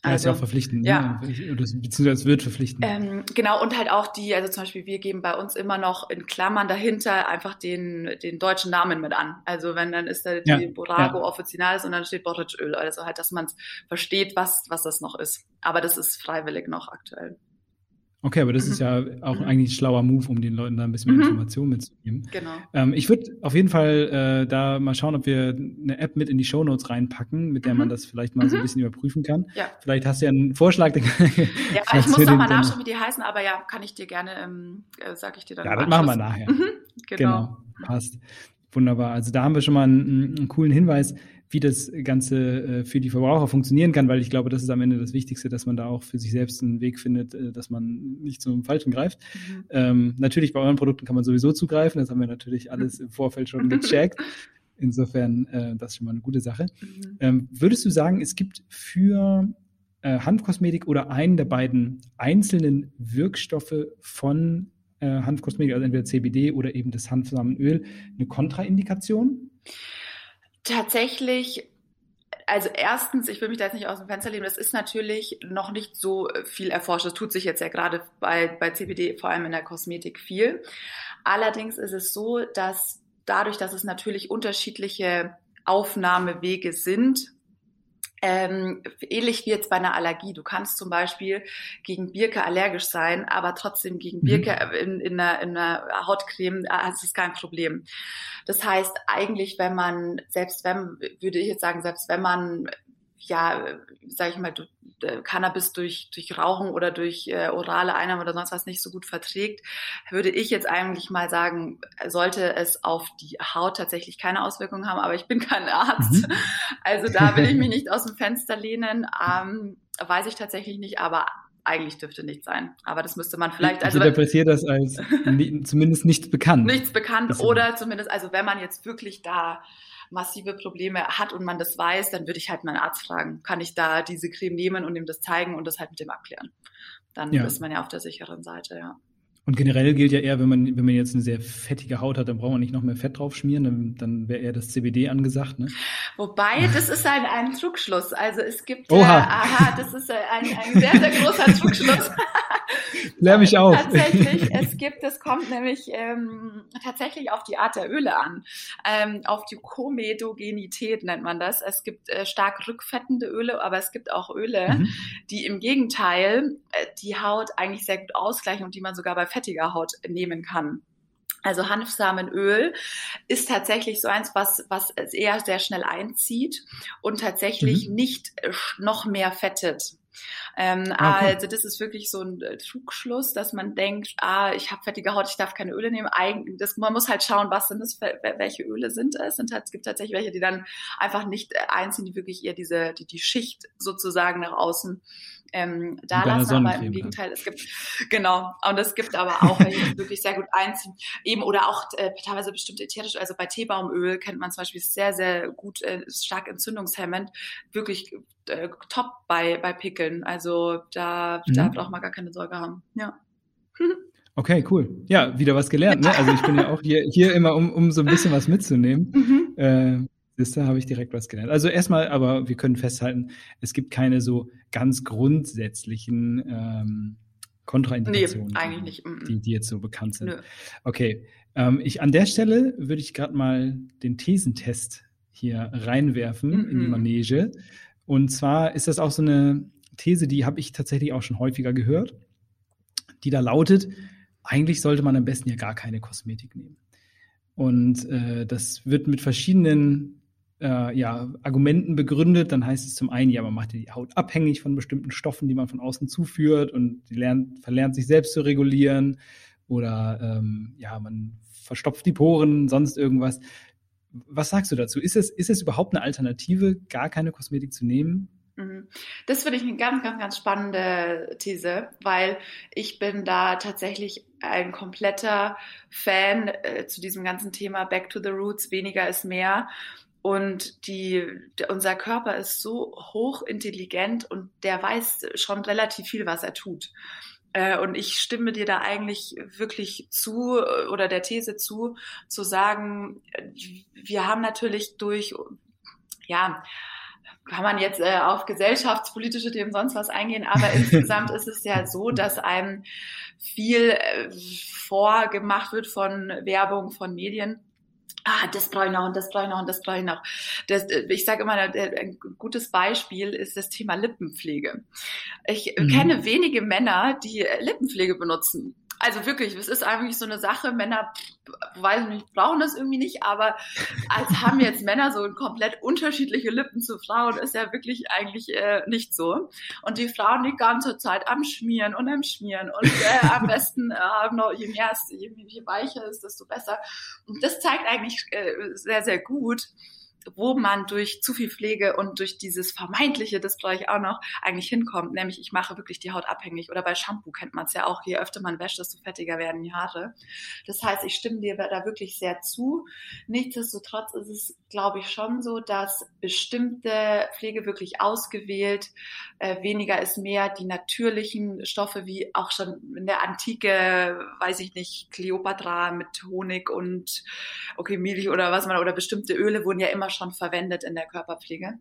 Speaker 1: Also, ja, ist auch verpflichtend,
Speaker 3: ja.
Speaker 1: Ne? beziehungsweise wird verpflichtend.
Speaker 3: Ähm, genau, und halt auch die, also zum Beispiel, wir geben bei uns immer noch in Klammern dahinter einfach den, den deutschen Namen mit an. Also wenn dann ist da die ja, Borago ja. Officinalis und dann steht Boric-Öl. Also halt, dass man es versteht, was, was das noch ist. Aber das ist freiwillig noch aktuell.
Speaker 1: Okay, aber das mhm. ist ja auch mhm. eigentlich ein schlauer Move, um den Leuten da ein bisschen mehr mhm. Informationen mitzugeben.
Speaker 3: Genau.
Speaker 1: Ähm, ich würde auf jeden Fall äh, da mal schauen, ob wir eine App mit in die Show Notes reinpacken, mit der man mhm. das vielleicht mal so ein mhm. bisschen überprüfen kann.
Speaker 3: Ja.
Speaker 1: Vielleicht hast du ja einen Vorschlag.
Speaker 3: ja, ich muss noch mal nachschauen, wie die heißen, aber ja, kann ich dir gerne, ähm, äh, sag ich dir dann.
Speaker 1: Ja, das machen wir nachher.
Speaker 3: genau.
Speaker 1: genau. Passt. Wunderbar. Also da haben wir schon mal einen, einen coolen Hinweis wie das Ganze äh, für die Verbraucher funktionieren kann, weil ich glaube, das ist am Ende das Wichtigste, dass man da auch für sich selbst einen Weg findet, äh, dass man nicht zum Falschen greift. Mhm. Ähm, natürlich bei euren Produkten kann man sowieso zugreifen, das haben wir natürlich alles im Vorfeld schon gecheckt. Insofern, äh, das ist schon mal eine gute Sache. Mhm. Ähm, würdest du sagen, es gibt für äh, Hanfkosmetik oder einen der beiden einzelnen Wirkstoffe von äh, Hanfkosmetik, also entweder CBD oder eben das Hanfsamenöl, eine Kontraindikation?
Speaker 3: Tatsächlich, also erstens, ich will mich da jetzt nicht aus dem Fenster lehnen, das ist natürlich noch nicht so viel erforscht. Das tut sich jetzt ja gerade bei, bei CBD, vor allem in der Kosmetik, viel. Allerdings ist es so, dass dadurch, dass es natürlich unterschiedliche Aufnahmewege sind, ähm, ähnlich wie jetzt bei einer Allergie. Du kannst zum Beispiel gegen Birke allergisch sein, aber trotzdem gegen mhm. Birke in, in, einer, in einer Hautcreme äh, ist es kein Problem. Das heißt, eigentlich, wenn man, selbst wenn, würde ich jetzt sagen, selbst wenn man ja, sag ich mal, du, äh, Cannabis durch, durch Rauchen oder durch äh, orale Einnahme oder sonst was nicht so gut verträgt, würde ich jetzt eigentlich mal sagen, sollte es auf die Haut tatsächlich keine Auswirkungen haben, aber ich bin kein Arzt. Mhm. Also da will ich mich nicht aus dem Fenster lehnen. Ähm, weiß ich tatsächlich nicht, aber eigentlich dürfte nichts sein. Aber das müsste man vielleicht.
Speaker 1: Ich also interpretiere das als zumindest nichts bekannt.
Speaker 3: Nichts bekannt oder zumindest, also wenn man jetzt wirklich da massive Probleme hat und man das weiß, dann würde ich halt meinen Arzt fragen, kann ich da diese Creme nehmen und ihm das zeigen und das halt mit dem abklären. Dann ja. ist man ja auf der sicheren Seite, ja.
Speaker 1: Und generell gilt ja eher, wenn man, wenn man jetzt eine sehr fettige Haut hat, dann braucht man nicht noch mehr Fett drauf schmieren, dann, dann wäre eher das CBD angesagt. Ne?
Speaker 3: Wobei, das ist ein, ein Trugschluss. Also es gibt, Oha. Äh, aha, das ist ein, ein sehr, sehr großer Trugschluss.
Speaker 1: Klär mich auf.
Speaker 3: Tatsächlich, es gibt, es kommt nämlich ähm, tatsächlich auf die Art der Öle an. Ähm, auf die Komedogenität nennt man das. Es gibt äh, stark rückfettende Öle, aber es gibt auch Öle, mhm. die im Gegenteil äh, die Haut eigentlich sehr gut ausgleichen und die man sogar bei fettiger Haut nehmen kann. Also Hanfsamenöl ist tatsächlich so eins, was, was eher sehr schnell einzieht und tatsächlich mhm. nicht noch mehr fettet. Ähm, ah, okay. Also das ist wirklich so ein äh, Trugschluss, dass man denkt, ah, ich habe fettige Haut, ich darf keine Öle nehmen. Eigentlich, das, man muss halt schauen, was sind es, welche Öle sind es. Und es gibt tatsächlich welche, die dann einfach nicht äh, einziehen, die wirklich eher diese, die, die Schicht sozusagen nach außen ähm, da lassen, aber im Gegenteil, es gibt, genau, und es gibt aber auch welche, die wirklich sehr gut einziehen, eben oder auch äh, teilweise bestimmte ätherische, also bei Teebaumöl kennt man zum Beispiel sehr, sehr gut, äh, stark entzündungshemmend, wirklich äh, top bei, bei Pickeln. Also da, mhm. da braucht man gar keine Sorge haben. Ja.
Speaker 1: Okay, cool. Ja, wieder was gelernt. Ne? Also ich bin ja auch hier, hier immer, um, um so ein bisschen was mitzunehmen. Mhm. Äh, Siehste, habe ich direkt was gelernt. Also erstmal, aber wir können festhalten, es gibt keine so ganz grundsätzlichen ähm, Kontraindikationen,
Speaker 3: nee, eigentlich nicht.
Speaker 1: Die, die jetzt so bekannt sind. Nö. Okay, ähm, ich an der Stelle würde ich gerade mal den Thesentest hier reinwerfen mhm. in die Manege. Und zwar ist das auch so eine These, die habe ich tatsächlich auch schon häufiger gehört, die da lautet, eigentlich sollte man am besten ja gar keine Kosmetik nehmen. Und äh, das wird mit verschiedenen äh, ja, Argumenten begründet. Dann heißt es zum einen, ja, man macht die Haut abhängig von bestimmten Stoffen, die man von außen zuführt und die lernt, verlernt sich selbst zu regulieren. Oder ähm, ja, man verstopft die Poren, sonst irgendwas. Was sagst du dazu? Ist es, ist es überhaupt eine Alternative, gar keine Kosmetik zu nehmen?
Speaker 3: Mhm. Das finde ich eine ganz, ganz, ganz spannende These, weil ich bin da tatsächlich ein kompletter Fan äh, zu diesem ganzen Thema Back to the Roots, weniger ist mehr. Und die, unser Körper ist so hochintelligent und der weiß schon relativ viel, was er tut. Äh, und ich stimme dir da eigentlich wirklich zu oder der These zu, zu sagen, wir haben natürlich durch, ja, kann man jetzt äh, auf gesellschaftspolitische Themen sonst was eingehen, aber insgesamt ist es ja so, dass einem viel äh, vorgemacht wird von Werbung, von Medien ah, das brauche ich noch und das brauche ich noch und das brauche ich noch. Das, äh, ich sage immer, ein gutes Beispiel ist das Thema Lippenpflege. Ich mhm. kenne wenige Männer, die Lippenpflege benutzen also wirklich, es ist eigentlich so eine Sache, Männer, weiß ich nicht, brauchen das irgendwie nicht, aber als haben jetzt Männer so komplett unterschiedliche Lippen zu Frauen, ist ja wirklich eigentlich äh, nicht so. Und die Frauen die ganze Zeit am Schmieren und am Schmieren und äh, am besten äh, noch, je mehr, je, je weicher ist, desto besser. Und das zeigt eigentlich äh, sehr, sehr gut, wo man durch zu viel Pflege und durch dieses vermeintliche, das brauche ich auch noch, eigentlich hinkommt. Nämlich, ich mache wirklich die Haut abhängig. Oder bei Shampoo kennt man es ja auch. Je öfter man wäscht, desto fettiger werden die Haare. Das heißt, ich stimme dir da wirklich sehr zu. Nichtsdestotrotz ist es, glaube ich, schon so, dass bestimmte Pflege wirklich ausgewählt, äh, weniger ist mehr, die natürlichen Stoffe, wie auch schon in der Antike, weiß ich nicht, Kleopatra mit Honig und okay, Milch oder was man, oder bestimmte Öle wurden ja immer schon verwendet in der Körperpflege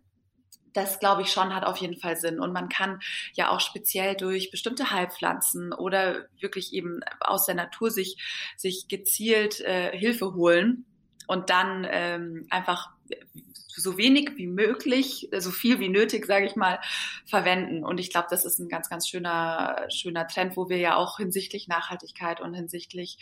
Speaker 3: das glaube ich schon hat auf jeden Fall Sinn. Und man kann ja auch speziell durch bestimmte Heilpflanzen oder wirklich eben aus der Natur sich, sich gezielt äh, Hilfe holen und dann ähm, einfach so wenig wie möglich, so viel wie nötig, sage ich mal, verwenden. Und ich glaube, das ist ein ganz, ganz schöner, schöner Trend, wo wir ja auch hinsichtlich Nachhaltigkeit und hinsichtlich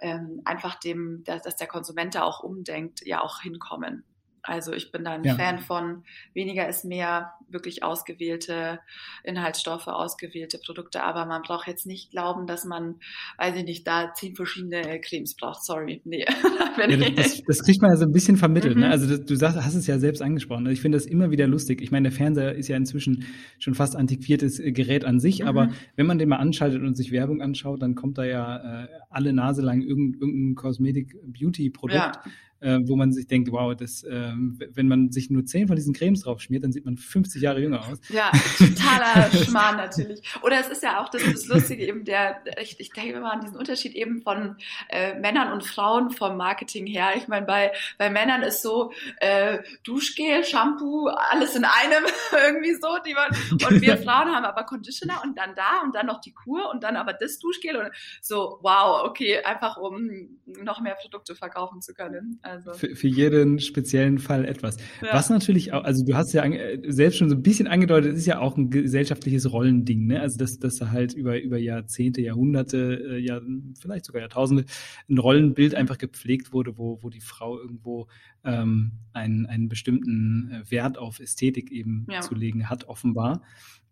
Speaker 3: ähm, einfach dem, dass, dass der Konsument da auch umdenkt, ja auch hinkommen. Also ich bin da ein ja. Fan von weniger ist mehr, wirklich ausgewählte Inhaltsstoffe, ausgewählte Produkte. Aber man braucht jetzt nicht glauben, dass man, weiß ich nicht, da zehn verschiedene Cremes braucht. Sorry, nee.
Speaker 1: ja, das, das, kriegt man ja so ein bisschen vermittelt. Ne? Mhm. Ne? Also du sagst, hast es ja selbst angesprochen. Also ich finde das immer wieder lustig. Ich meine, der Fernseher ist ja inzwischen schon fast antiquiertes Gerät an sich. Mhm. Aber wenn man den mal anschaltet und sich Werbung anschaut, dann kommt da ja äh, alle Nase lang irgendein, irgendein Kosmetik-Beauty-Produkt. Ja äh, wo man sich denkt, wow, das, äh, wenn man sich nur zehn von diesen Cremes drauf schmiert, dann sieht man 50 Jahre jünger aus.
Speaker 3: Ja, totaler Schmarrn natürlich. Oder es ist ja auch das, das Lustige eben, der, ich, ich denke immer an diesen Unterschied eben von äh, Männern und Frauen vom Marketing her. Ich meine, bei, bei Männern ist so äh, Duschgel, Shampoo, alles in einem irgendwie so, die man, und wir Frauen haben aber Conditioner und dann da und dann noch die Kur und dann aber das Duschgel und so, wow, okay, einfach um noch mehr Produkte verkaufen zu können.
Speaker 1: Also. Für, für, jeden speziellen Fall etwas. Ja. Was natürlich auch, also du hast ja selbst schon so ein bisschen angedeutet, es ist ja auch ein gesellschaftliches Rollending, ne? Also dass, dass da halt über, über Jahrzehnte, Jahrhunderte, äh, ja, vielleicht sogar Jahrtausende ein Rollenbild einfach gepflegt wurde, wo, wo die Frau irgendwo ähm, einen, einen bestimmten äh, Wert auf Ästhetik eben ja. zu legen hat, offenbar.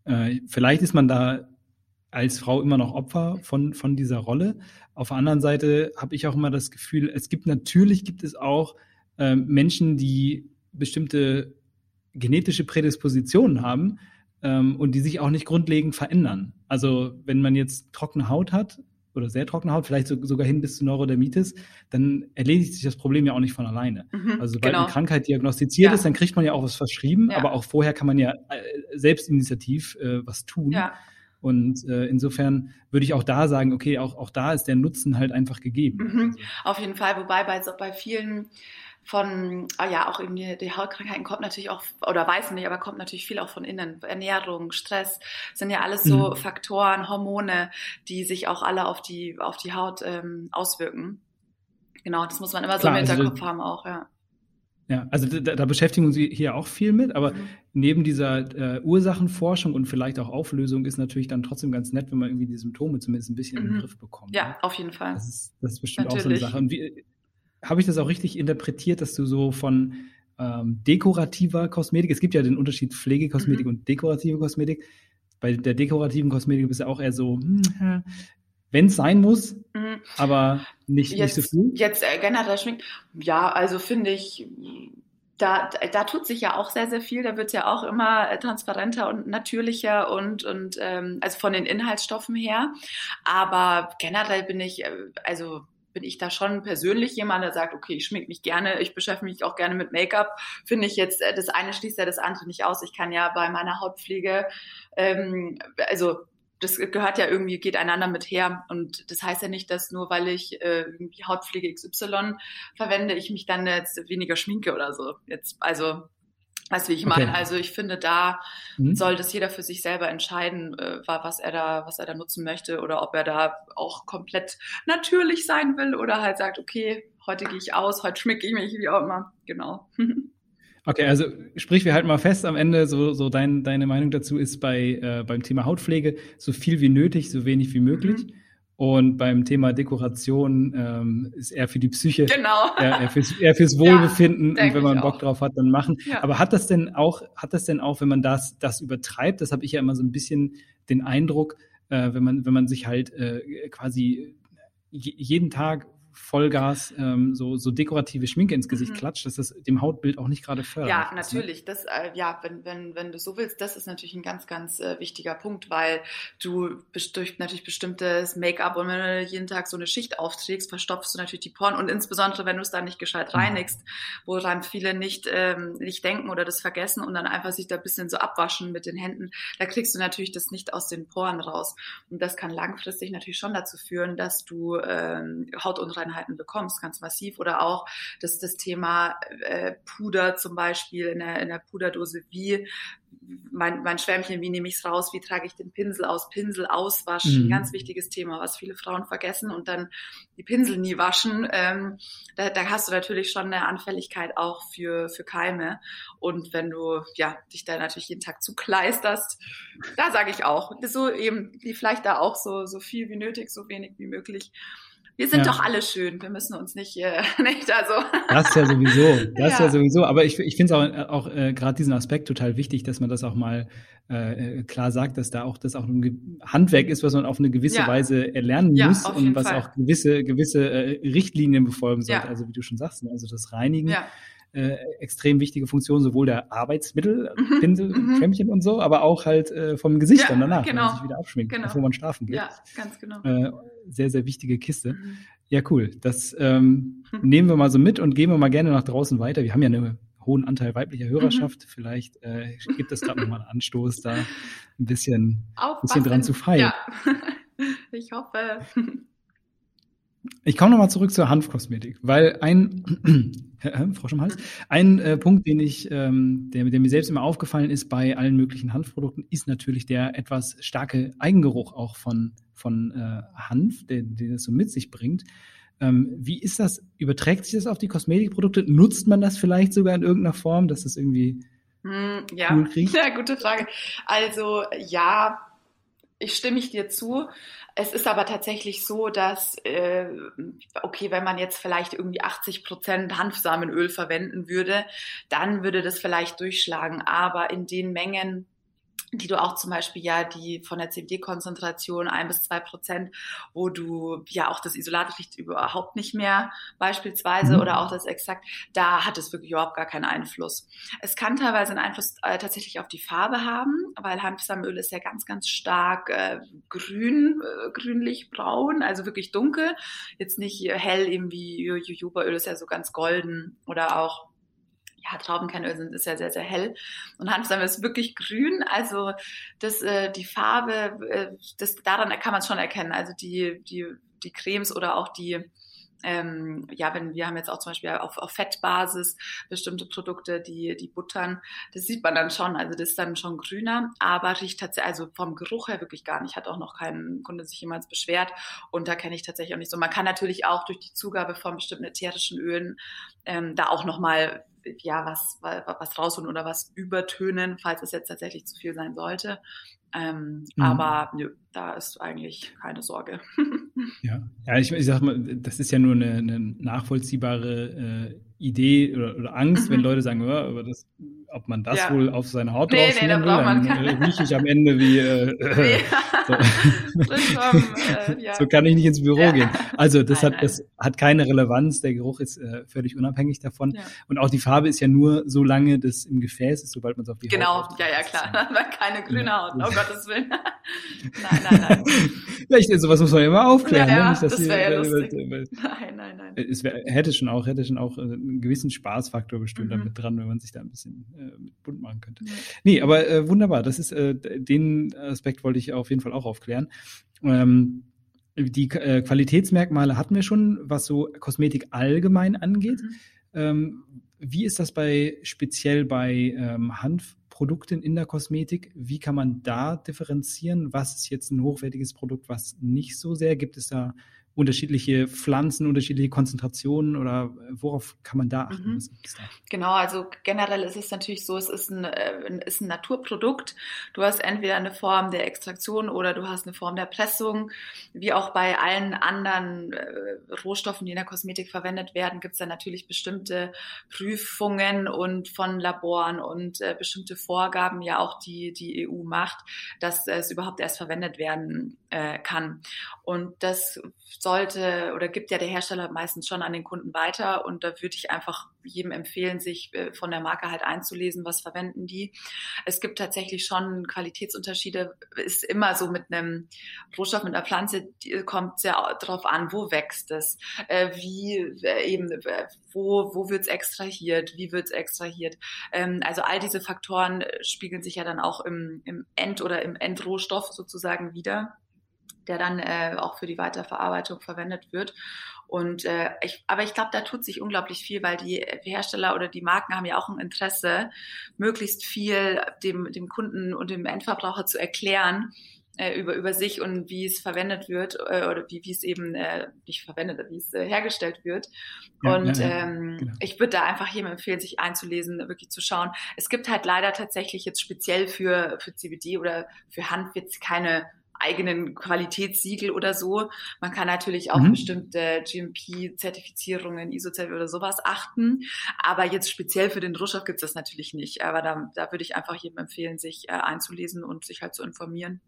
Speaker 1: Äh, vielleicht ist man da als Frau immer noch Opfer von, von dieser Rolle. Auf der anderen Seite habe ich auch immer das Gefühl, es gibt natürlich gibt es auch äh, Menschen, die bestimmte genetische Prädispositionen haben ähm, und die sich auch nicht grundlegend verändern. Also wenn man jetzt trockene Haut hat oder sehr trockene Haut, vielleicht so, sogar hin bis zu Neurodermitis, dann erledigt sich das Problem ja auch nicht von alleine. Mhm, also sobald genau. eine Krankheit diagnostiziert ja. ist, dann kriegt man ja auch was verschrieben, ja. aber auch vorher kann man ja äh, selbstinitiativ äh, was tun. Ja. Und äh, insofern würde ich auch da sagen, okay, auch, auch da ist der Nutzen halt einfach gegeben.
Speaker 3: Mhm. Auf jeden Fall, wobei bei, bei vielen von, ah ja, auch eben die, die Hautkrankheiten kommt natürlich auch, oder weiß nicht, aber kommt natürlich viel auch von innen. Ernährung, Stress, sind ja alles so mhm. Faktoren, Hormone, die sich auch alle auf die, auf die Haut ähm, auswirken. Genau, das muss man immer Klar, so im also Hinterkopf also, haben auch, ja.
Speaker 1: Ja, also da, da beschäftigen wir uns hier auch viel mit, aber mhm. neben dieser äh, Ursachenforschung und vielleicht auch Auflösung ist natürlich dann trotzdem ganz nett, wenn man irgendwie die Symptome zumindest ein bisschen mhm. in den. Griff bekommt.
Speaker 3: Ja, ne? auf jeden Fall.
Speaker 1: Das ist, das ist bestimmt Natürlich. auch so eine Sache. Und wie, habe ich das auch richtig interpretiert, dass du so von ähm, dekorativer Kosmetik, es gibt ja den Unterschied Pflegekosmetik mhm. und dekorative Kosmetik. Bei der dekorativen Kosmetik bist du auch eher so, hm, wenn es sein muss, mhm. aber nicht,
Speaker 3: jetzt,
Speaker 1: nicht so viel.
Speaker 3: Jetzt äh, generell schminkt, ja, also finde ich, da, da tut sich ja auch sehr, sehr viel. Da wird es ja auch immer äh, transparenter und natürlicher und, und ähm, also von den Inhaltsstoffen her. Aber generell bin ich, äh, also bin ich da schon persönlich jemand, der sagt, okay, ich schmink mich gerne, ich beschäftige mich auch gerne mit Make-up. Finde ich jetzt, äh, das eine schließt ja das andere nicht aus. Ich kann ja bei meiner Hautpflege, ähm, also das gehört ja irgendwie, geht einander mit her. Und das heißt ja nicht, dass nur weil ich äh, irgendwie Hautpflege XY verwende, ich mich dann jetzt weniger schminke oder so. Jetzt, also Weißt du, wie ich meine? Okay. Also ich finde, da mhm. soll das jeder für sich selber entscheiden, äh, was er da, was er da nutzen möchte oder ob er da auch komplett natürlich sein will oder halt sagt, okay, heute gehe ich aus, heute schmecke ich mich, wie auch immer. Genau.
Speaker 1: Okay, also sprich, wir halten mal fest am Ende, so, so dein, deine Meinung dazu ist bei, äh, beim Thema Hautpflege so viel wie nötig, so wenig wie möglich. Mhm. Und beim Thema Dekoration ähm, ist er für die Psyche,
Speaker 3: genau.
Speaker 1: eher, eher, fürs, eher fürs Wohlbefinden ja, und wenn man Bock auch. drauf hat, dann machen. Ja. Aber hat das denn auch, hat das denn auch, wenn man das, das übertreibt, das habe ich ja immer so ein bisschen den Eindruck, äh, wenn man, wenn man sich halt äh, quasi jeden Tag Vollgas ähm, so, so dekorative Schminke ins Gesicht mhm. klatscht, dass das dem Hautbild auch nicht gerade fördert.
Speaker 3: Ja, ne? natürlich. Das, äh, ja, wenn, wenn, wenn du so willst, das ist natürlich ein ganz, ganz äh, wichtiger Punkt, weil du durch natürlich bestimmtes Make-up und wenn du jeden Tag so eine Schicht aufträgst, verstopfst du natürlich die Poren und insbesondere, wenn du es dann nicht gescheit mhm. reinigst, woran viele nicht, ähm, nicht denken oder das vergessen und dann einfach sich da ein bisschen so abwaschen mit den Händen, da kriegst du natürlich das nicht aus den Poren raus. Und das kann langfristig natürlich schon dazu führen, dass du ähm, Hautunreinheiten Unreinheiten bekommst, ganz massiv. Oder auch das, das Thema äh, Puder zum Beispiel in der, in der Puderdose. Wie mein, mein Schwämmchen, wie nehme ich es raus, wie trage ich den Pinsel aus, Pinsel auswaschen, mhm. ganz wichtiges Thema, was viele Frauen vergessen und dann die Pinsel nie waschen. Ähm, da, da hast du natürlich schon eine Anfälligkeit auch für, für Keime. Und wenn du ja dich da natürlich jeden Tag zukleisterst, da sage ich auch, so eben, wie vielleicht da auch so, so viel wie nötig, so wenig wie möglich. Wir sind ja. doch alle schön. Wir müssen uns nicht, äh, nicht also.
Speaker 1: Das ja sowieso. Das ja. ja sowieso. Aber ich, ich finde es auch, auch äh, gerade diesen Aspekt total wichtig, dass man das auch mal äh, äh, klar sagt, dass da auch das auch ein Handwerk ist, was man auf eine gewisse ja. Weise erlernen muss und was Fall. auch gewisse gewisse äh, Richtlinien befolgen sollte. Also wie du schon sagst, ne? also das Reinigen. Äh, extrem wichtige Funktion, sowohl der Arbeitsmittel, mhm, Pinsel, mhm. Schwämmchen und so, aber auch halt äh, vom Gesicht ja, dann danach, genau. wenn man genau. sich wieder abschminkt, genau. bevor man schlafen geht.
Speaker 3: Ja, ganz genau.
Speaker 1: Äh, sehr, sehr wichtige Kiste. Mhm. Ja, cool. Das ähm, mhm. nehmen wir mal so mit und gehen wir mal gerne nach draußen weiter. Wir haben ja einen hohen Anteil weiblicher Hörerschaft. Mhm. Vielleicht äh, gibt es gerade nochmal einen Anstoß, da ein bisschen, bisschen dran zu feiern. Ja.
Speaker 3: ich hoffe.
Speaker 1: Ich komme nochmal zurück zur Hanfkosmetik, weil ein Frosch im Hals, ein äh, Punkt, den ich, ähm, der, der mir selbst immer aufgefallen ist bei allen möglichen Hanfprodukten, ist natürlich der etwas starke Eigengeruch auch von, von äh, Hanf, der, der das so mit sich bringt. Ähm, wie ist das? Überträgt sich das auf die Kosmetikprodukte? Nutzt man das vielleicht sogar in irgendeiner Form, dass das irgendwie
Speaker 3: hm, ja. cool riecht? Ja, gute Frage. Also ja, ich stimme ich dir zu. Es ist aber tatsächlich so, dass, äh, okay, wenn man jetzt vielleicht irgendwie 80 Prozent Hanfsamenöl verwenden würde, dann würde das vielleicht durchschlagen. Aber in den Mengen, die du auch zum Beispiel ja die von der CBD-Konzentration ein bis zwei Prozent, wo du ja auch das Isolat riecht überhaupt nicht mehr beispielsweise mhm. oder auch das Extrakt, da hat es wirklich überhaupt gar keinen Einfluss. Es kann teilweise einen Einfluss äh, tatsächlich auf die Farbe haben, weil Hanfsamenöl ist ja ganz, ganz stark äh, grün, äh, grünlich-braun, also wirklich dunkel, jetzt nicht hell eben wie Jojobaöl ist ja so ganz golden oder auch ja, Traubenkernöl sind, ist ja sehr, sehr hell. Und Hanfsamen ist wirklich grün. Also das, äh, die Farbe, äh, das, daran kann man es schon erkennen. Also die, die, die Cremes oder auch die, ähm, ja, wenn wir haben jetzt auch zum Beispiel auf, auf Fettbasis bestimmte Produkte, die, die buttern, das sieht man dann schon, also das ist dann schon grüner, aber riecht tatsächlich, also vom Geruch her wirklich gar nicht, hat auch noch kein Kunde sich jemals beschwert und da kenne ich tatsächlich auch nicht so. Man kann natürlich auch durch die Zugabe von bestimmten ätherischen Ölen ähm, da auch nochmal ja, was, was rausholen oder was übertönen, falls es jetzt tatsächlich zu viel sein sollte. Ähm, mhm. Aber nö, da ist eigentlich keine Sorge.
Speaker 1: ja, ja ich, ich sag mal, das ist ja nur eine, eine nachvollziehbare äh, Idee oder, oder Angst, mhm. wenn Leute sagen, ja, aber das, ob man das ja. wohl auf seine Haut nee, drauf nee, will, dann äh, rieche ich am Ende wie äh, nee. so. äh, ja. so. kann ich nicht ins Büro gehen. Also das nein, hat nein. das hat keine Relevanz. Der Geruch ist äh, völlig unabhängig davon. Und auch die Farbe ist ja nur so lange das im Gefäß ist, sobald man es auf die
Speaker 3: genau.
Speaker 1: Haut
Speaker 3: Genau, ja, ja, klar. keine grüne Haut, oh Gottes Willen. nein, nein, nein.
Speaker 1: Vielleicht sowas muss man ja immer aufklären.
Speaker 3: Ja,
Speaker 1: ne?
Speaker 3: Nicht, das wäre ja lustig. Weil, nein, nein, nein.
Speaker 1: Es wär, hätte schon auch, hätte schon auch äh, einen gewissen Spaßfaktor bestimmt mhm. damit dran, wenn man sich da ein bisschen äh, bunt machen könnte. Mhm. Nee, aber äh, wunderbar. Das ist, äh, den Aspekt wollte ich auf jeden Fall auch aufklären. Ähm, die äh, Qualitätsmerkmale hatten wir schon, was so Kosmetik allgemein angeht. Mhm. Ähm, wie ist das bei speziell bei ähm, Hanfprodukten in der Kosmetik? Wie kann man da differenzieren? Was ist jetzt ein hochwertiges Produkt, was nicht so sehr? Gibt es da unterschiedliche Pflanzen, unterschiedliche Konzentrationen oder worauf kann man da achten? Mhm.
Speaker 3: Genau, also generell ist es natürlich so, es ist ein, äh, ist ein Naturprodukt. Du hast entweder eine Form der Extraktion oder du hast eine Form der Pressung. Wie auch bei allen anderen äh, Rohstoffen, die in der Kosmetik verwendet werden, gibt es da natürlich bestimmte Prüfungen und von Laboren und äh, bestimmte Vorgaben ja auch die die EU macht, dass es überhaupt erst verwendet werden äh, kann. Und das sollte oder gibt ja der Hersteller meistens schon an den Kunden weiter. Und da würde ich einfach jedem empfehlen, sich äh, von der Marke halt einzulesen, was verwenden die. Es gibt tatsächlich schon Qualitätsunterschiede. Ist immer so mit einem Rohstoff, mit einer Pflanze, kommt sehr darauf an, wo wächst es, äh, wie äh, eben, wo, wo wird es extrahiert, wie wird es extrahiert. Ähm, also all diese Faktoren spiegeln sich ja dann auch im, im End- oder im Endrohstoff sozusagen wieder der dann äh, auch für die Weiterverarbeitung verwendet wird. Und äh, ich, aber ich glaube, da tut sich unglaublich viel, weil die Hersteller oder die Marken haben ja auch ein Interesse, möglichst viel dem, dem Kunden und dem Endverbraucher zu erklären, äh, über, über sich und wie es verwendet wird äh, oder wie, wie es eben äh, nicht verwendet, wie es äh, hergestellt wird. Ja, und ja, ja, ähm, genau. ich würde da einfach jedem empfehlen, sich einzulesen, wirklich zu schauen. Es gibt halt leider tatsächlich jetzt speziell für, für CBD oder für Hand jetzt keine eigenen Qualitätssiegel oder so. Man kann natürlich auch mhm. bestimmte GMP-Zertifizierungen, ISO-Zertifizierungen oder sowas achten. Aber jetzt speziell für den Rohstoff gibt es das natürlich nicht. Aber da, da würde ich einfach jedem empfehlen, sich äh, einzulesen und sich halt zu informieren.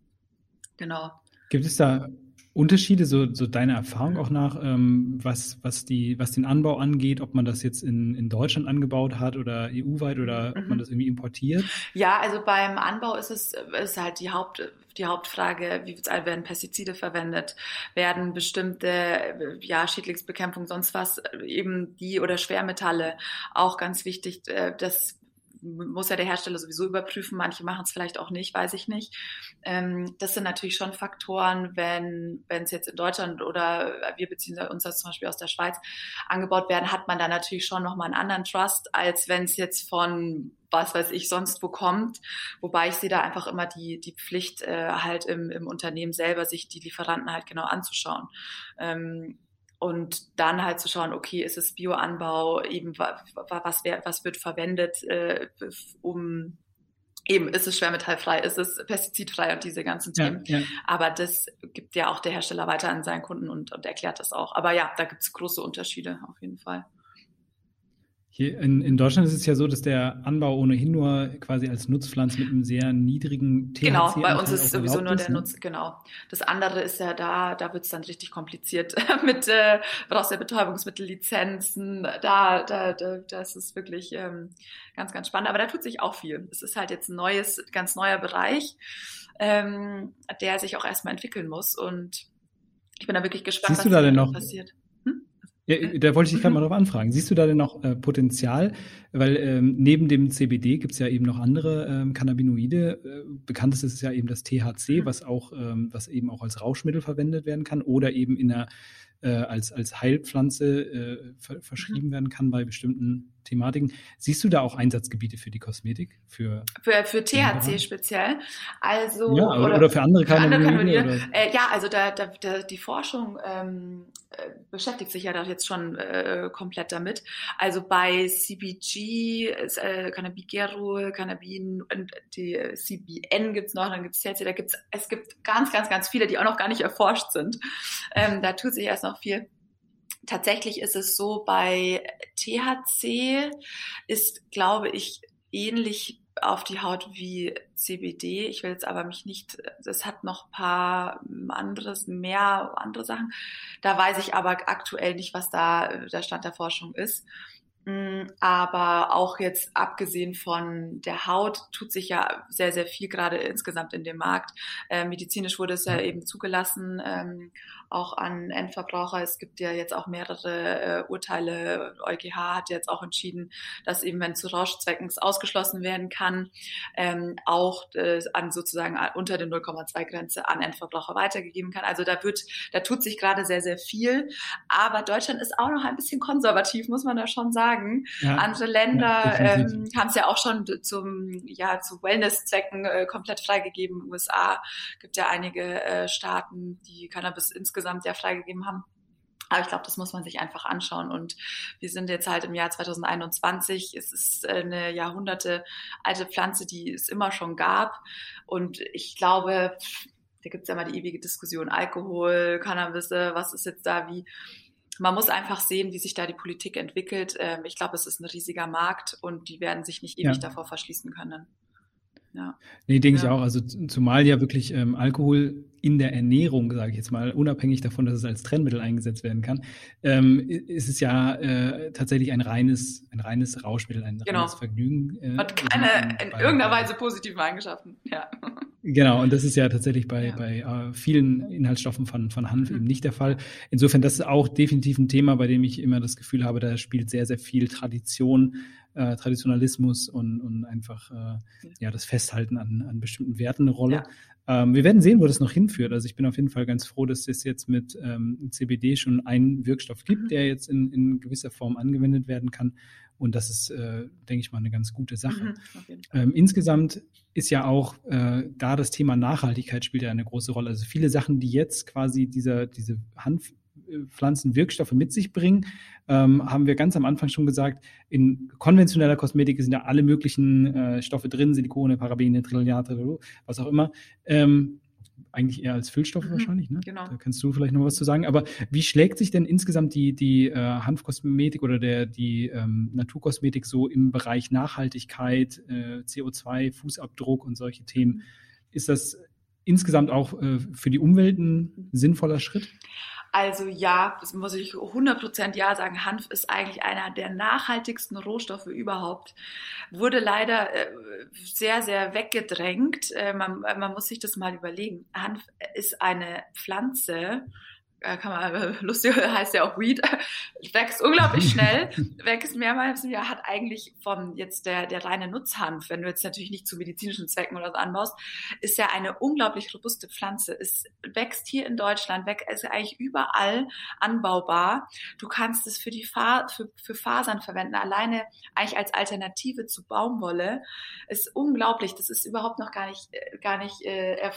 Speaker 3: Genau.
Speaker 1: Gibt es da Unterschiede, so, so deine Erfahrung auch nach, ähm, was, was, die, was den Anbau angeht, ob man das jetzt in, in Deutschland angebaut hat oder EU-weit oder mhm. ob man das irgendwie importiert?
Speaker 3: Ja, also beim Anbau ist es ist halt die Haupt die Hauptfrage, wie werden Pestizide verwendet, werden bestimmte ja, Schädlingsbekämpfung, sonst was, eben die oder Schwermetalle auch ganz wichtig, äh, das muss ja der Hersteller sowieso überprüfen. Manche machen es vielleicht auch nicht, weiß ich nicht. Ähm, das sind natürlich schon Faktoren, wenn es jetzt in Deutschland oder wir beziehen uns das zum Beispiel aus der Schweiz angebaut werden, hat man da natürlich schon nochmal einen anderen Trust, als wenn es jetzt von was weiß ich sonst wo kommt. Wobei ich sehe da einfach immer die, die Pflicht äh, halt im, im Unternehmen selber, sich die Lieferanten halt genau anzuschauen. Ähm, und dann halt zu schauen, okay, ist es Bioanbau, eben was, was wird verwendet, äh, um eben ist es schwermetallfrei, ist es pestizidfrei und diese ganzen Themen. Ja, ja. Aber das gibt ja auch der Hersteller weiter an seinen Kunden und, und erklärt das auch. Aber ja, da gibt es große Unterschiede auf jeden Fall.
Speaker 1: Hier in, in Deutschland ist es ja so, dass der Anbau ohnehin nur quasi als Nutzpflanze mit einem sehr niedrigen THC
Speaker 3: Genau, bei uns ist sowieso nur der ne? Nutz, genau. Das andere ist ja da, da wird es dann richtig kompliziert mit äh, brauchst ja Betäubungsmittellizenzen, da, da, da, das ist wirklich ähm, ganz, ganz spannend. Aber da tut sich auch viel. Es ist halt jetzt ein neues, ganz neuer Bereich, ähm, der sich auch erstmal entwickeln muss. Und ich bin da wirklich gespannt,
Speaker 1: Siehst was da noch passiert. Ja, da wollte ich dich gerade mal drauf anfragen. Siehst du da denn noch äh, Potenzial? Weil ähm, neben dem CBD gibt es ja eben noch andere ähm, Cannabinoide. Äh, bekanntest ist ja eben das THC, mhm. was auch, ähm, was eben auch als Rauschmittel verwendet werden kann oder eben in der äh, als, als Heilpflanze äh, ver verschrieben mhm. werden kann bei bestimmten Thematiken. Siehst du da auch Einsatzgebiete für die Kosmetik? Für,
Speaker 3: für, für THC speziell? Also,
Speaker 1: ja, oder, oder für andere Cannabinoide?
Speaker 3: Äh, ja, also da, da, da die Forschung ähm, äh, beschäftigt sich ja da jetzt schon äh, komplett damit. Also bei CBG, äh, Cannabigero, Cannabin, und die CBN gibt's noch, dann gibt's THC, da gibt's, es gibt ganz, ganz, ganz viele, die auch noch gar nicht erforscht sind. Ähm, da tut sich erst noch viel. Tatsächlich ist es so, bei THC ist, glaube ich, ähnlich auf die Haut wie CBD. Ich will jetzt aber mich nicht, das hat noch paar anderes, mehr andere Sachen. Da weiß ich aber aktuell nicht, was da der Stand der Forschung ist. Mm, aber auch jetzt abgesehen von der Haut tut sich ja sehr, sehr viel gerade insgesamt in dem Markt. Äh, medizinisch wurde es ja eben zugelassen, ähm, auch an Endverbraucher. Es gibt ja jetzt auch mehrere äh, Urteile. EuGH hat jetzt auch entschieden, dass eben, wenn zu Rauschzwecken ausgeschlossen werden kann, ähm, auch äh, an sozusagen unter der 0,2 Grenze an Endverbraucher weitergegeben kann. Also da wird, da tut sich gerade sehr, sehr viel. Aber Deutschland ist auch noch ein bisschen konservativ, muss man da schon sagen. Ja. Andere Länder ja, ähm, haben es ja auch schon zum, ja, zu Wellnesszwecken äh, komplett freigegeben. USA gibt ja einige äh, Staaten, die Cannabis insgesamt insgesamt ja freigegeben haben. Aber ich glaube, das muss man sich einfach anschauen. Und wir sind jetzt halt im Jahr 2021. Es ist eine Jahrhunderte alte Pflanze, die es immer schon gab. Und ich glaube, da gibt es ja mal die ewige Diskussion, Alkohol, Cannabis, was ist jetzt da wie. Man muss einfach sehen, wie sich da die Politik entwickelt. Ähm, ich glaube, es ist ein riesiger Markt und die werden sich nicht ewig ja. davor verschließen können.
Speaker 1: Ja. Nee, denke ja. ich auch. Also zumal ja wirklich ähm, Alkohol in der Ernährung, sage ich jetzt mal, unabhängig davon, dass es als Trennmittel eingesetzt werden kann, ähm, ist es ja äh, tatsächlich ein reines, ein reines Rauschmittel, ein
Speaker 3: genau.
Speaker 1: reines Vergnügen.
Speaker 3: Äh, Hat keine in, in irgendeiner Weise positiven Eigenschaften. Ja.
Speaker 1: Genau, und das ist ja tatsächlich bei, ja. bei äh, vielen Inhaltsstoffen von, von Hanf mhm. eben nicht der Fall. Insofern, das ist auch definitiv ein Thema, bei dem ich immer das Gefühl habe, da spielt sehr, sehr viel Tradition äh, Traditionalismus und, und einfach äh, ja das Festhalten an, an bestimmten Werten eine Rolle. Ja. Ähm, wir werden sehen, wo das noch hinführt. Also ich bin auf jeden Fall ganz froh, dass es jetzt mit ähm, CBD schon einen Wirkstoff gibt, mhm. der jetzt in, in gewisser Form angewendet werden kann. Und das ist, äh, denke ich mal, eine ganz gute Sache. Mhm, ähm, insgesamt ist ja auch äh, da das Thema Nachhaltigkeit spielt ja eine große Rolle. Also viele Sachen, die jetzt quasi dieser, diese Hanf Pflanzenwirkstoffe mit sich bringen, ähm, haben wir ganz am Anfang schon gesagt, in konventioneller Kosmetik sind ja alle möglichen äh, Stoffe drin, Silikone, Parabene, Trilliate, was auch immer. Ähm, eigentlich eher als Füllstoffe mhm, wahrscheinlich, ne? Genau. Da kannst du vielleicht noch was zu sagen. Aber wie schlägt sich denn insgesamt die, die äh, Hanfkosmetik oder der, die ähm, Naturkosmetik so im Bereich Nachhaltigkeit, äh, CO2, Fußabdruck und solche Themen? Ist das insgesamt auch äh, für die Umwelt ein sinnvoller Schritt?
Speaker 3: Also ja, das muss ich 100% ja sagen. Hanf ist eigentlich einer der nachhaltigsten Rohstoffe überhaupt. Wurde leider äh, sehr, sehr weggedrängt. Äh, man, man muss sich das mal überlegen. Hanf ist eine Pflanze, kann man, lustig heißt ja auch Weed, wächst unglaublich schnell, wächst mehrmals im Jahr, hat eigentlich vom jetzt der, der reine Nutzhanf, wenn du jetzt natürlich nicht zu medizinischen Zwecken oder so anbaust, ist ja eine unglaublich robuste Pflanze. Es wächst hier in Deutschland, weg, ist eigentlich überall anbaubar. Du kannst es für die Fa für, für Fasern verwenden, alleine eigentlich als Alternative zu Baumwolle. Ist unglaublich. Das ist überhaupt noch gar nicht, äh, gar nicht, äh,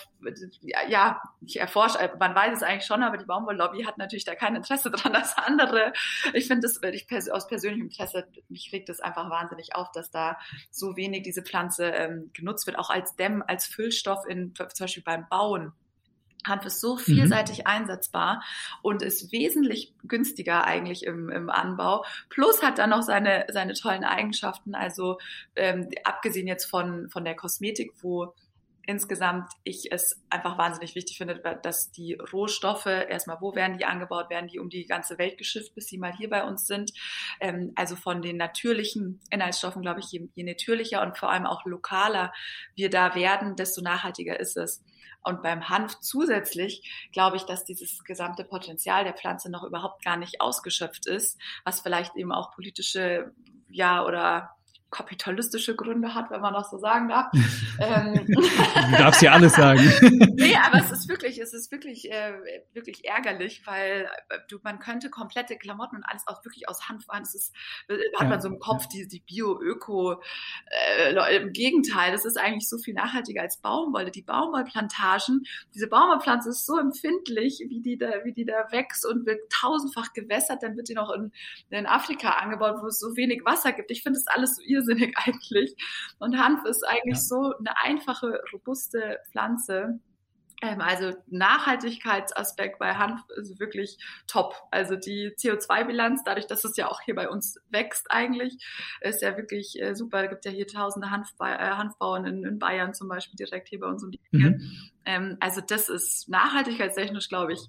Speaker 3: ja, nicht erforscht. Man weiß es eigentlich schon, aber die Baumwolle Lobby hat natürlich da kein Interesse dran als andere. Ich finde das ich pers aus persönlichem Interesse, mich regt es einfach wahnsinnig auf, dass da so wenig diese Pflanze ähm, genutzt wird, auch als Dämm, als Füllstoff in, zum Beispiel beim Bauen. Hanf ist so mhm. vielseitig mhm. einsetzbar und ist wesentlich günstiger eigentlich im, im Anbau. Plus hat dann noch seine, seine tollen Eigenschaften. Also ähm, abgesehen jetzt von, von der Kosmetik, wo insgesamt ich es einfach wahnsinnig wichtig finde, dass die Rohstoffe erstmal, wo werden die angebaut, werden die um die ganze Welt geschifft, bis sie mal hier bei uns sind. Ähm, also von den natürlichen Inhaltsstoffen, glaube ich, je, je natürlicher und vor allem auch lokaler wir da werden, desto nachhaltiger ist es. Und beim Hanf zusätzlich glaube ich, dass dieses gesamte Potenzial der Pflanze noch überhaupt gar nicht ausgeschöpft ist, was vielleicht eben auch politische, ja, oder kapitalistische Gründe hat, wenn man das so sagen darf.
Speaker 1: ähm, du darfst ja alles sagen.
Speaker 3: nee, aber es ist wirklich, es ist wirklich, äh, wirklich ärgerlich, weil äh, du, man könnte komplette Klamotten und alles auch wirklich aus Hand fahren. Es ist, äh, hat ja, man so im Kopf, ja. die, die Bio-Öko, äh, im Gegenteil, das ist eigentlich so viel nachhaltiger als Baumwolle. Die Baumwollplantagen, diese Baumwollpflanze ist so empfindlich, wie die da, wie die da wächst und wird tausendfach gewässert, dann wird die noch in, in Afrika angebaut, wo es so wenig Wasser gibt. Ich finde das alles so irrsinnig eigentlich. Und Hanf ist eigentlich ja. so eine einfache, robuste Pflanze. Ähm, also Nachhaltigkeitsaspekt bei Hanf ist wirklich top. Also die CO2-Bilanz, dadurch, dass es ja auch hier bei uns wächst eigentlich, ist ja wirklich äh, super. Es gibt ja hier tausende Hanfba äh, Hanfbauern in, in, Bayern zum Beispiel direkt hier bei uns um die Ecke. Mhm. Ähm, also das ist nachhaltigkeitstechnisch, glaube ich,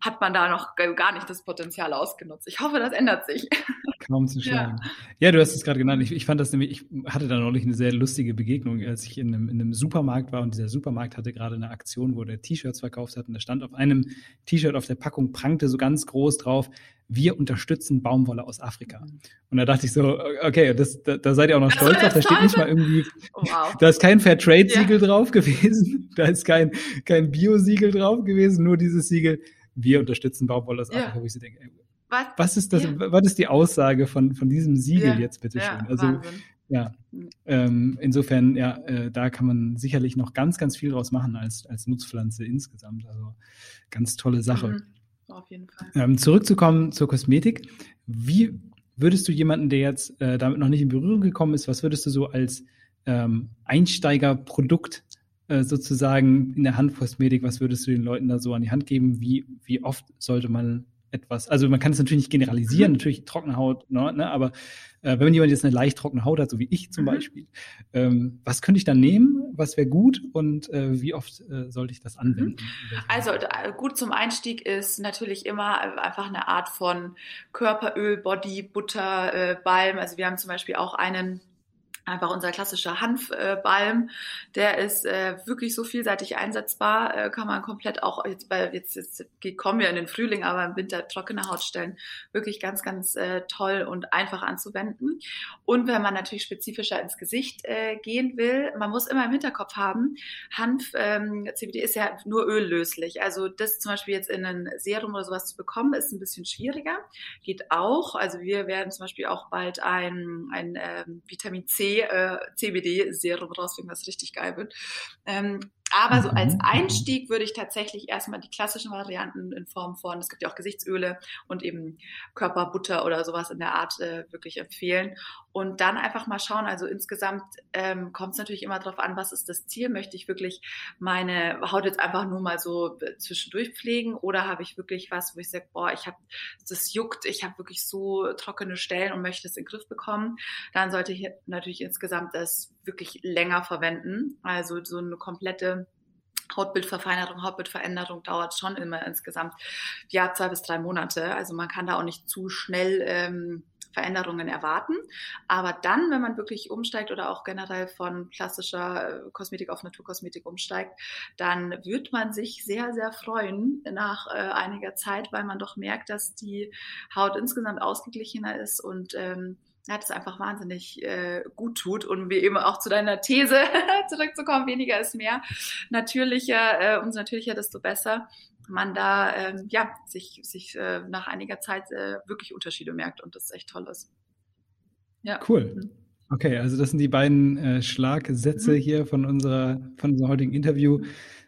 Speaker 3: hat man da noch gar nicht das Potenzial ausgenutzt. Ich hoffe, das ändert sich.
Speaker 1: Kaum zu schlagen. Ja, ja du hast es gerade genannt. Ich, ich, fand das nämlich, ich hatte da neulich eine sehr lustige Begegnung, als ich in einem, in einem Supermarkt war und dieser Supermarkt hatte gerade eine Aktion, wo der T-Shirts verkauft hat und da stand auf einem T-Shirt auf der Packung prangte so ganz groß drauf, wir unterstützen Baumwolle aus Afrika. Und da dachte ich so, okay, das, da, da seid ihr auch noch stolz drauf. Da steht nicht mal irgendwie, wow. da ist kein Fairtrade-Siegel ja. drauf gewesen, da ist kein, kein Bio-Siegel drauf gewesen, nur dieses Siegel, wir unterstützen Baumwolle aus Afrika, wo ich so denke, ey, was, was, ist das, ja. was ist die Aussage von, von diesem Siegel ja. jetzt bitte schön? also, Wahnsinn. ja. Hm. Ähm, insofern, ja, äh, da kann man sicherlich noch ganz, ganz viel draus machen als, als Nutzpflanze insgesamt. Also ganz tolle Sache. Mhm. Auf jeden Fall. Ähm, zurückzukommen zur Kosmetik. Wie würdest du jemanden, der jetzt äh, damit noch nicht in Berührung gekommen ist, was würdest du so als ähm, Einsteigerprodukt äh, sozusagen in der Handkosmetik, was würdest du den Leuten da so an die Hand geben? Wie, wie oft sollte man etwas, also man kann es natürlich nicht generalisieren, mhm. natürlich trockene Haut, ne, ne aber äh, wenn jemand jetzt eine leicht trockene Haut hat, so wie ich zum mhm. Beispiel, ähm, was könnte ich dann nehmen? Was wäre gut und äh, wie oft äh, sollte ich das anwenden?
Speaker 3: Mhm. Also gut zum Einstieg ist natürlich immer äh, einfach eine Art von Körperöl, Body, Butter, äh, Balm. Also wir haben zum Beispiel auch einen einfach unser klassischer Hanfbalm. Äh, der ist äh, wirklich so vielseitig einsetzbar, äh, kann man komplett auch jetzt bei jetzt, jetzt kommen wir in den Frühling, aber im Winter trockene Hautstellen wirklich ganz ganz äh, toll und einfach anzuwenden. Und wenn man natürlich spezifischer ins Gesicht äh, gehen will, man muss immer im Hinterkopf haben, Hanf ähm, CBD ist ja nur öllöslich. Also das zum Beispiel jetzt in ein Serum oder sowas zu bekommen, ist ein bisschen schwieriger. Geht auch. Also wir werden zum Beispiel auch bald ein, ein ähm, Vitamin C äh, CBD-Serum rausbringen, was richtig geil wird. Ähm, aber so als mhm. Einstieg würde ich tatsächlich erstmal die klassischen Varianten in Form von, es gibt ja auch Gesichtsöle und eben Körperbutter oder sowas in der Art äh, wirklich empfehlen. Und dann einfach mal schauen, also insgesamt ähm, kommt es natürlich immer darauf an, was ist das Ziel? Möchte ich wirklich meine Haut jetzt einfach nur mal so äh, zwischendurch pflegen oder habe ich wirklich was, wo ich sage, boah, ich habe, das juckt, ich habe wirklich so trockene Stellen und möchte es in den Griff bekommen? Dann sollte ich natürlich insgesamt das wirklich länger verwenden. Also so eine komplette Hautbildverfeinerung, Hautbildveränderung dauert schon immer insgesamt ja zwei bis drei Monate. Also man kann da auch nicht zu schnell ähm, Veränderungen erwarten. Aber dann, wenn man wirklich umsteigt oder auch generell von klassischer äh, Kosmetik auf Naturkosmetik umsteigt, dann wird man sich sehr, sehr freuen nach äh, einiger Zeit, weil man doch merkt, dass die Haut insgesamt ausgeglichener ist und ähm, ja, das einfach wahnsinnig äh, gut tut und wie eben auch zu deiner These zurückzukommen, weniger ist mehr. Natürlicher, äh, umso natürlicher, desto besser man da ähm, ja sich, sich äh, nach einiger Zeit äh, wirklich Unterschiede merkt und das echt toll ist.
Speaker 1: Ja. Cool. Mhm. Okay, also das sind die beiden äh, Schlagsätze mhm. hier von unserer von unserem heutigen Interview.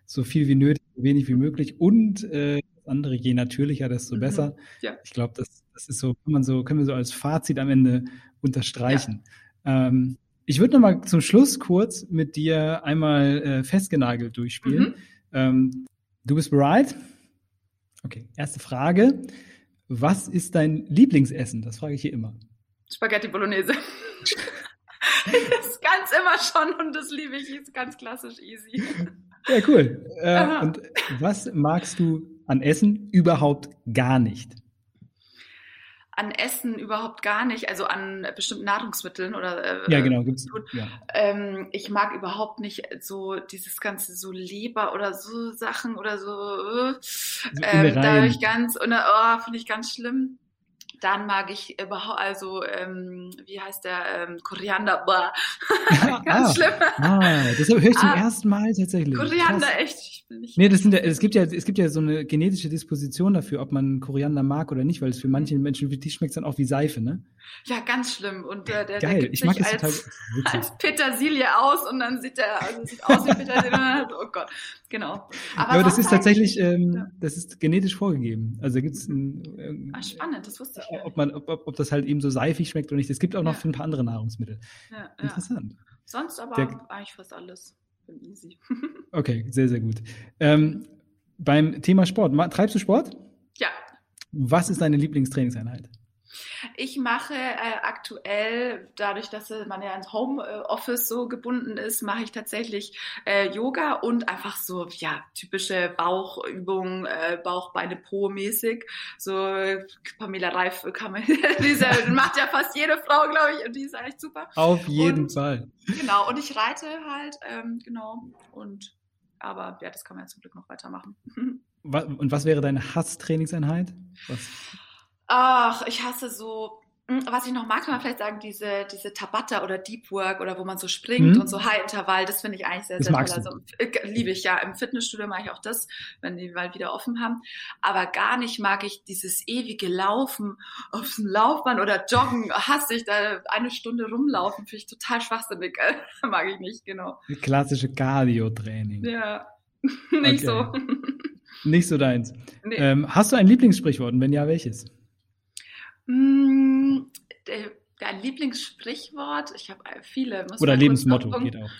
Speaker 1: So viel wie nötig, so wenig wie möglich und äh, das andere, je natürlicher, desto mhm. besser. Ja. Ich glaube, das das ist so, kann man so, können wir so als Fazit am Ende unterstreichen. Ja. Ähm, ich würde noch mal zum Schluss kurz mit dir einmal äh, festgenagelt durchspielen. Mhm. Ähm, du bist bereit? Okay, erste Frage. Was ist dein Lieblingsessen? Das frage ich hier immer.
Speaker 3: Spaghetti Bolognese. das ist ganz immer schon und das liebe ich, ist ganz klassisch easy.
Speaker 1: Ja, cool. Äh, und was magst du an Essen überhaupt gar nicht?
Speaker 3: An Essen überhaupt gar nicht, also an bestimmten Nahrungsmitteln oder
Speaker 1: äh, ja genau gibt's
Speaker 3: ja. Ähm, ich mag überhaupt nicht so dieses ganze so Leber oder so Sachen oder so, äh, so ähm, da ich ganz und oh, finde ich ganz schlimm dann mag ich überhaupt, also, ähm, wie heißt der, ähm, Koriander, boah.
Speaker 1: Ganz ah, schlimm. Ah, das höre ich zum ah, ersten Mal tatsächlich.
Speaker 3: Koriander, Krass. echt. Ich
Speaker 1: bin nicht nee, das sind ja, es gibt ja, es gibt ja so eine genetische Disposition dafür, ob man Koriander mag oder nicht, weil es für manche Menschen, wie die schmeckt es dann auch wie Seife, ne?
Speaker 3: Ja, ganz schlimm. Und äh, der,
Speaker 1: Geil,
Speaker 3: der gibt
Speaker 1: ich mag
Speaker 3: sich
Speaker 1: das
Speaker 3: als, als Petersilie aus und dann sieht er, also sieht aus wie Petersilie. oh Gott, genau.
Speaker 1: Aber, Aber das ist tatsächlich, ähm, ja. das ist genetisch vorgegeben. Also da gibt es
Speaker 3: ähm, ah, spannend, das wusste ich.
Speaker 1: Ob man, ob, ob das halt eben so seifig schmeckt oder nicht. Es gibt auch noch ja. für ein paar andere Nahrungsmittel.
Speaker 3: Ja,
Speaker 1: Interessant.
Speaker 3: Sonst aber der, eigentlich fast alles. Bin easy.
Speaker 1: okay, sehr, sehr gut. Ähm, beim Thema Sport, treibst du Sport?
Speaker 3: Ja.
Speaker 1: Was ist deine Lieblingstrainingseinheit?
Speaker 3: Ich mache äh, aktuell, dadurch, dass man ja ins Homeoffice so gebunden ist, mache ich tatsächlich äh, Yoga und einfach so, ja, typische Bauchübungen, äh, Bauch, Beine, Po mäßig. So Pamela Reif kann man, diese macht ja fast jede Frau, glaube ich, und die ist eigentlich super.
Speaker 1: Auf jeden
Speaker 3: und,
Speaker 1: Fall.
Speaker 3: Genau, und ich reite halt, ähm, genau, und aber ja, das kann man ja zum Glück noch weitermachen.
Speaker 1: Und was wäre deine Hasstrainingseinheit? Was?
Speaker 3: Ach, ich hasse so, hm, was ich noch mag, kann man vielleicht sagen, diese, diese Tabata oder Deep Work oder wo man so springt mhm. und so High Intervall, das finde ich eigentlich sehr,
Speaker 1: das
Speaker 3: sehr toll. Also, äh, liebe ich ja. Im Fitnessstudio mache ich auch das, wenn die mal wieder offen haben. Aber gar nicht mag ich dieses ewige Laufen auf dem Laufband oder Joggen. Hasse ich da eine Stunde rumlaufen, finde ich total schwachsinnig. mag ich nicht, genau.
Speaker 1: Klassische Cardio-Training.
Speaker 3: Ja, nicht okay.
Speaker 1: so. nicht so deins. Nee. Ähm, hast du ein Lieblingssprichwort und wenn ja, welches?
Speaker 3: Mm, dein Lieblingssprichwort? Ich habe äh, viele.
Speaker 1: Oder Lebensmotto geht auch.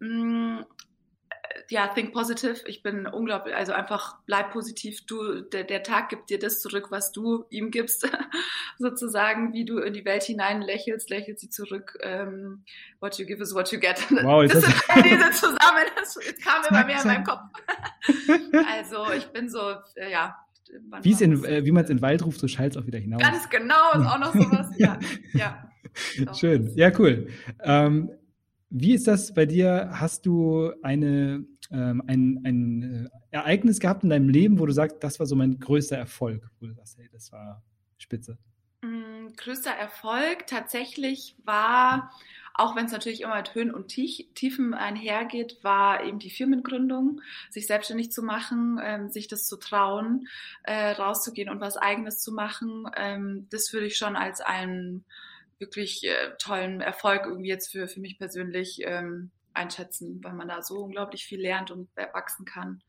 Speaker 3: Mm, ja, think positive. Ich bin unglaublich, also einfach bleib positiv. Du, der, der Tag gibt dir das zurück, was du ihm gibst, sozusagen, wie du in die Welt hinein lächelst, lächelt sie zurück. Ähm, what you give is what you get.
Speaker 1: Wow,
Speaker 3: das sind diese zusammen. Das kam immer mehr in meinem Kopf. also ich bin so, äh, ja,
Speaker 1: wie, in, äh, wie man es in Wald ruft, so schallt es auch wieder hinaus.
Speaker 3: Ganz genau, ist auch noch sowas. ja, ja.
Speaker 1: Schön, ja, cool. Ähm, wie ist das bei dir? Hast du eine, ähm, ein, ein äh, Ereignis gehabt in deinem Leben, wo du sagst, das war so mein größter Erfolg, wo du sagst, hey, das war spitze?
Speaker 3: Mm, größter Erfolg tatsächlich war auch wenn es natürlich immer mit Höhen und Tiefen einhergeht, war eben die Firmengründung, sich selbstständig zu machen, ähm, sich das zu trauen, äh, rauszugehen und was Eigenes zu machen. Ähm, das würde ich schon als einen wirklich äh, tollen Erfolg irgendwie jetzt für, für mich persönlich ähm, einschätzen, weil man da so unglaublich viel lernt und wachsen kann.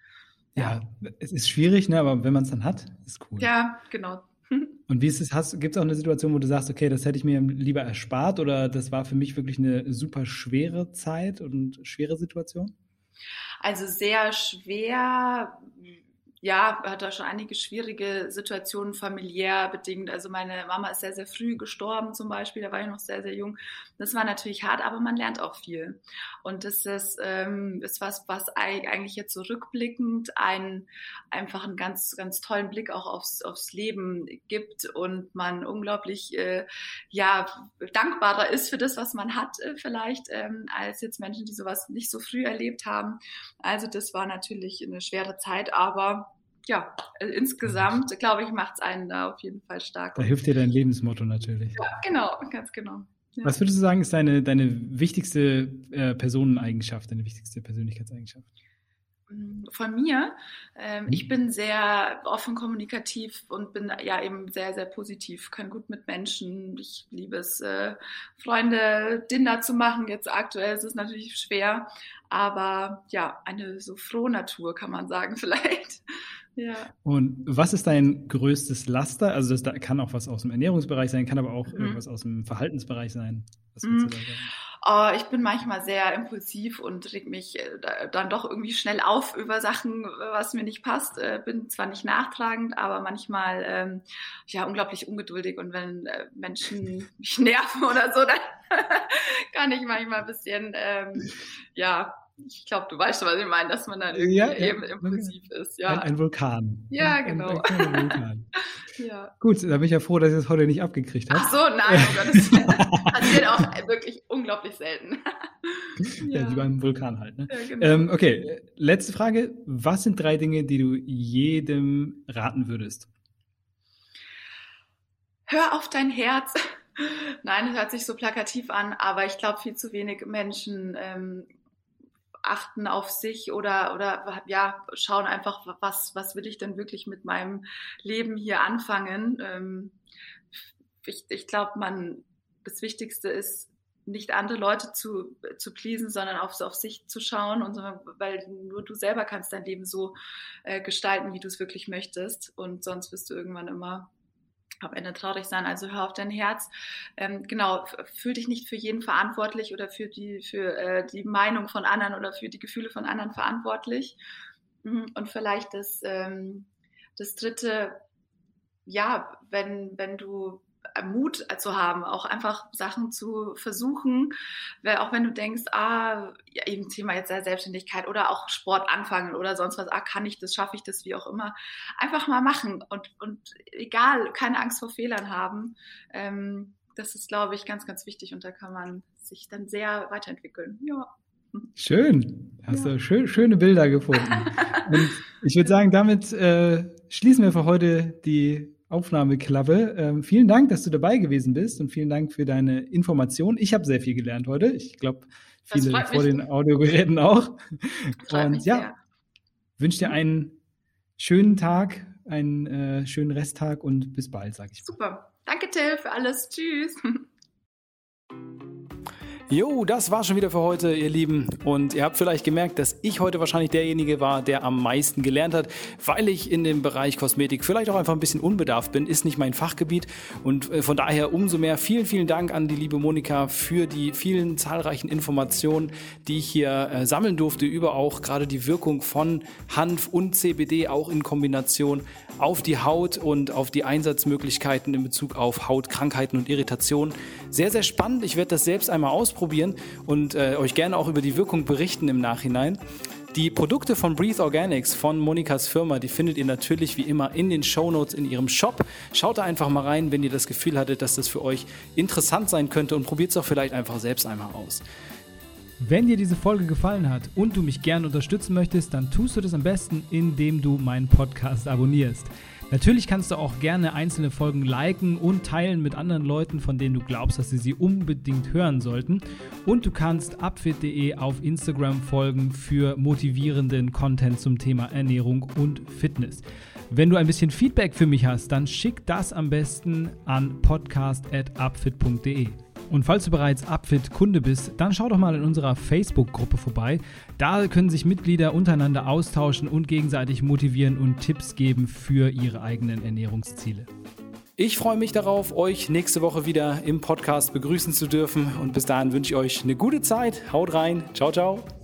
Speaker 1: Ja, ja es ist schwierig, ne? aber wenn man es dann hat, ist cool.
Speaker 3: Ja, genau.
Speaker 1: Und wie ist es, gibt es auch eine Situation, wo du sagst, okay, das hätte ich mir lieber erspart oder das war für mich wirklich eine super schwere Zeit und schwere Situation?
Speaker 3: Also sehr schwer ja, hat da schon einige schwierige Situationen familiär bedingt. Also meine Mama ist sehr, sehr früh gestorben zum Beispiel, da war ich noch sehr, sehr jung. Das war natürlich hart, aber man lernt auch viel. Und das ist, ähm, ist was, was eigentlich jetzt so einen, einfach einen ganz, ganz tollen Blick auch aufs, aufs Leben gibt und man unglaublich, äh, ja, dankbarer ist für das, was man hat äh, vielleicht, ähm, als jetzt Menschen, die sowas nicht so früh erlebt haben. Also das war natürlich eine schwere Zeit, aber ja, äh, insgesamt, glaube ich, macht es einen da auf jeden Fall stark.
Speaker 1: Da hilft dir dein Lebensmotto natürlich.
Speaker 3: Ja, genau, ganz genau.
Speaker 1: Ja. Was würdest du sagen, ist deine, deine wichtigste äh, Personeneigenschaft, deine wichtigste Persönlichkeitseigenschaft?
Speaker 3: Von mir. Ähm, mhm. Ich bin sehr offen kommunikativ und bin ja eben sehr, sehr positiv, kann gut mit Menschen. Ich liebe es, äh, Freunde, Dinner zu machen. Jetzt aktuell ist es natürlich schwer, aber ja, eine so frohe Natur kann man sagen vielleicht. Ja.
Speaker 1: Und was ist dein größtes Laster? Also das kann auch was aus dem Ernährungsbereich sein, kann aber auch mhm. irgendwas aus dem Verhaltensbereich sein.
Speaker 3: Mhm. Oh, ich bin manchmal sehr impulsiv und reg mich äh, dann doch irgendwie schnell auf über Sachen, was mir nicht passt. Äh, bin zwar nicht nachtragend, aber manchmal ähm, ja unglaublich ungeduldig und wenn äh, Menschen mich nerven oder so, dann kann ich manchmal ein bisschen ähm, ja ich glaube, du weißt schon, was ich meine, dass man dann irgendwie ja, eben impulsiv okay. ist. Ja.
Speaker 1: Ein, ein, Vulkan.
Speaker 3: Ja, ein, genau.
Speaker 1: Ein, Vulkan. ja. Gut, da bin ich ja froh, dass ich das heute nicht abgekriegt habe.
Speaker 3: Ach so, nein, oh Gott, das passiert auch wirklich unglaublich selten.
Speaker 1: ja. wie beim Vulkan halt. Ne? Genau. ähm, okay, letzte Frage. Was sind drei Dinge, die du jedem raten würdest?
Speaker 3: hör auf dein Herz. Nein, hört sich so plakativ an, aber ich glaube, viel zu wenig Menschen ähm, achten auf sich oder, oder ja, schauen einfach, was, was will ich denn wirklich mit meinem Leben hier anfangen. Ähm, ich ich glaube, man, das Wichtigste ist, nicht andere Leute zu, zu pleasen, sondern auf, auf sich zu schauen und so, weil nur du selber kannst dein Leben so äh, gestalten, wie du es wirklich möchtest und sonst wirst du irgendwann immer am Ende traurig sein. Also hör auf dein Herz. Ähm, genau, fühl dich nicht für jeden verantwortlich oder für die, für äh, die Meinung von anderen oder für die Gefühle von anderen verantwortlich. Mhm, und vielleicht das, ähm, das dritte, ja, wenn, wenn du Mut zu haben, auch einfach Sachen zu versuchen, weil auch wenn du denkst, ah, ja, eben Thema jetzt Selbstständigkeit oder auch Sport anfangen oder sonst was, ah, kann ich das, schaffe ich das, wie auch immer, einfach mal machen und, und egal, keine Angst vor Fehlern haben. Ähm, das ist, glaube ich, ganz, ganz wichtig und da kann man sich dann sehr weiterentwickeln. Ja.
Speaker 1: Schön. Hast ja. du schön, schöne Bilder gefunden. und ich würde sagen, damit äh, schließen wir für heute die Aufnahmeklappe. Ähm, vielen Dank, dass du dabei gewesen bist und vielen Dank für deine Information. Ich habe sehr viel gelernt heute. Ich glaube, viele vor den Audiogeräten auch. Und ja, wünsche dir einen schönen Tag, einen äh, schönen Resttag und bis bald, sage ich.
Speaker 3: Super. Danke, Till, für alles. Tschüss.
Speaker 2: Jo, das war schon wieder für heute, ihr Lieben. Und ihr habt vielleicht gemerkt, dass ich heute wahrscheinlich derjenige war, der am meisten gelernt hat, weil ich in dem Bereich Kosmetik vielleicht auch einfach ein bisschen unbedarft bin, ist nicht mein Fachgebiet. Und äh, von daher umso mehr vielen, vielen Dank an die liebe Monika für die vielen zahlreichen Informationen, die ich hier äh, sammeln durfte über auch gerade die Wirkung von Hanf und CBD auch in Kombination auf die Haut und auf die Einsatzmöglichkeiten in Bezug auf Hautkrankheiten und Irritationen. Sehr, sehr spannend. Ich werde das selbst einmal ausprobieren ausprobieren und äh, euch gerne auch über die Wirkung berichten im Nachhinein. Die Produkte von Breathe Organics von Monikas Firma, die findet ihr natürlich wie immer in den Show Notes in ihrem Shop. Schaut da einfach mal rein, wenn ihr das Gefühl hattet, dass das für euch interessant sein könnte und probiert es auch vielleicht einfach selbst einmal aus.
Speaker 1: Wenn dir diese Folge gefallen hat und du mich gerne unterstützen möchtest, dann tust du das am besten, indem du meinen Podcast abonnierst. Natürlich kannst du auch gerne einzelne Folgen liken und teilen mit anderen Leuten, von denen du glaubst, dass sie sie unbedingt hören sollten. Und du kannst upfit.de auf Instagram folgen für motivierenden Content zum Thema Ernährung und Fitness. Wenn du ein bisschen Feedback für mich hast, dann schick das am besten an podcast.upfit.de. Und falls du bereits Upfit-Kunde bist, dann schau doch mal in unserer Facebook-Gruppe vorbei. Da können sich Mitglieder untereinander austauschen und gegenseitig motivieren und Tipps geben für ihre eigenen Ernährungsziele.
Speaker 2: Ich freue mich darauf, euch nächste Woche wieder im Podcast begrüßen zu dürfen. Und bis dahin wünsche ich euch eine gute Zeit. Haut rein. Ciao, ciao.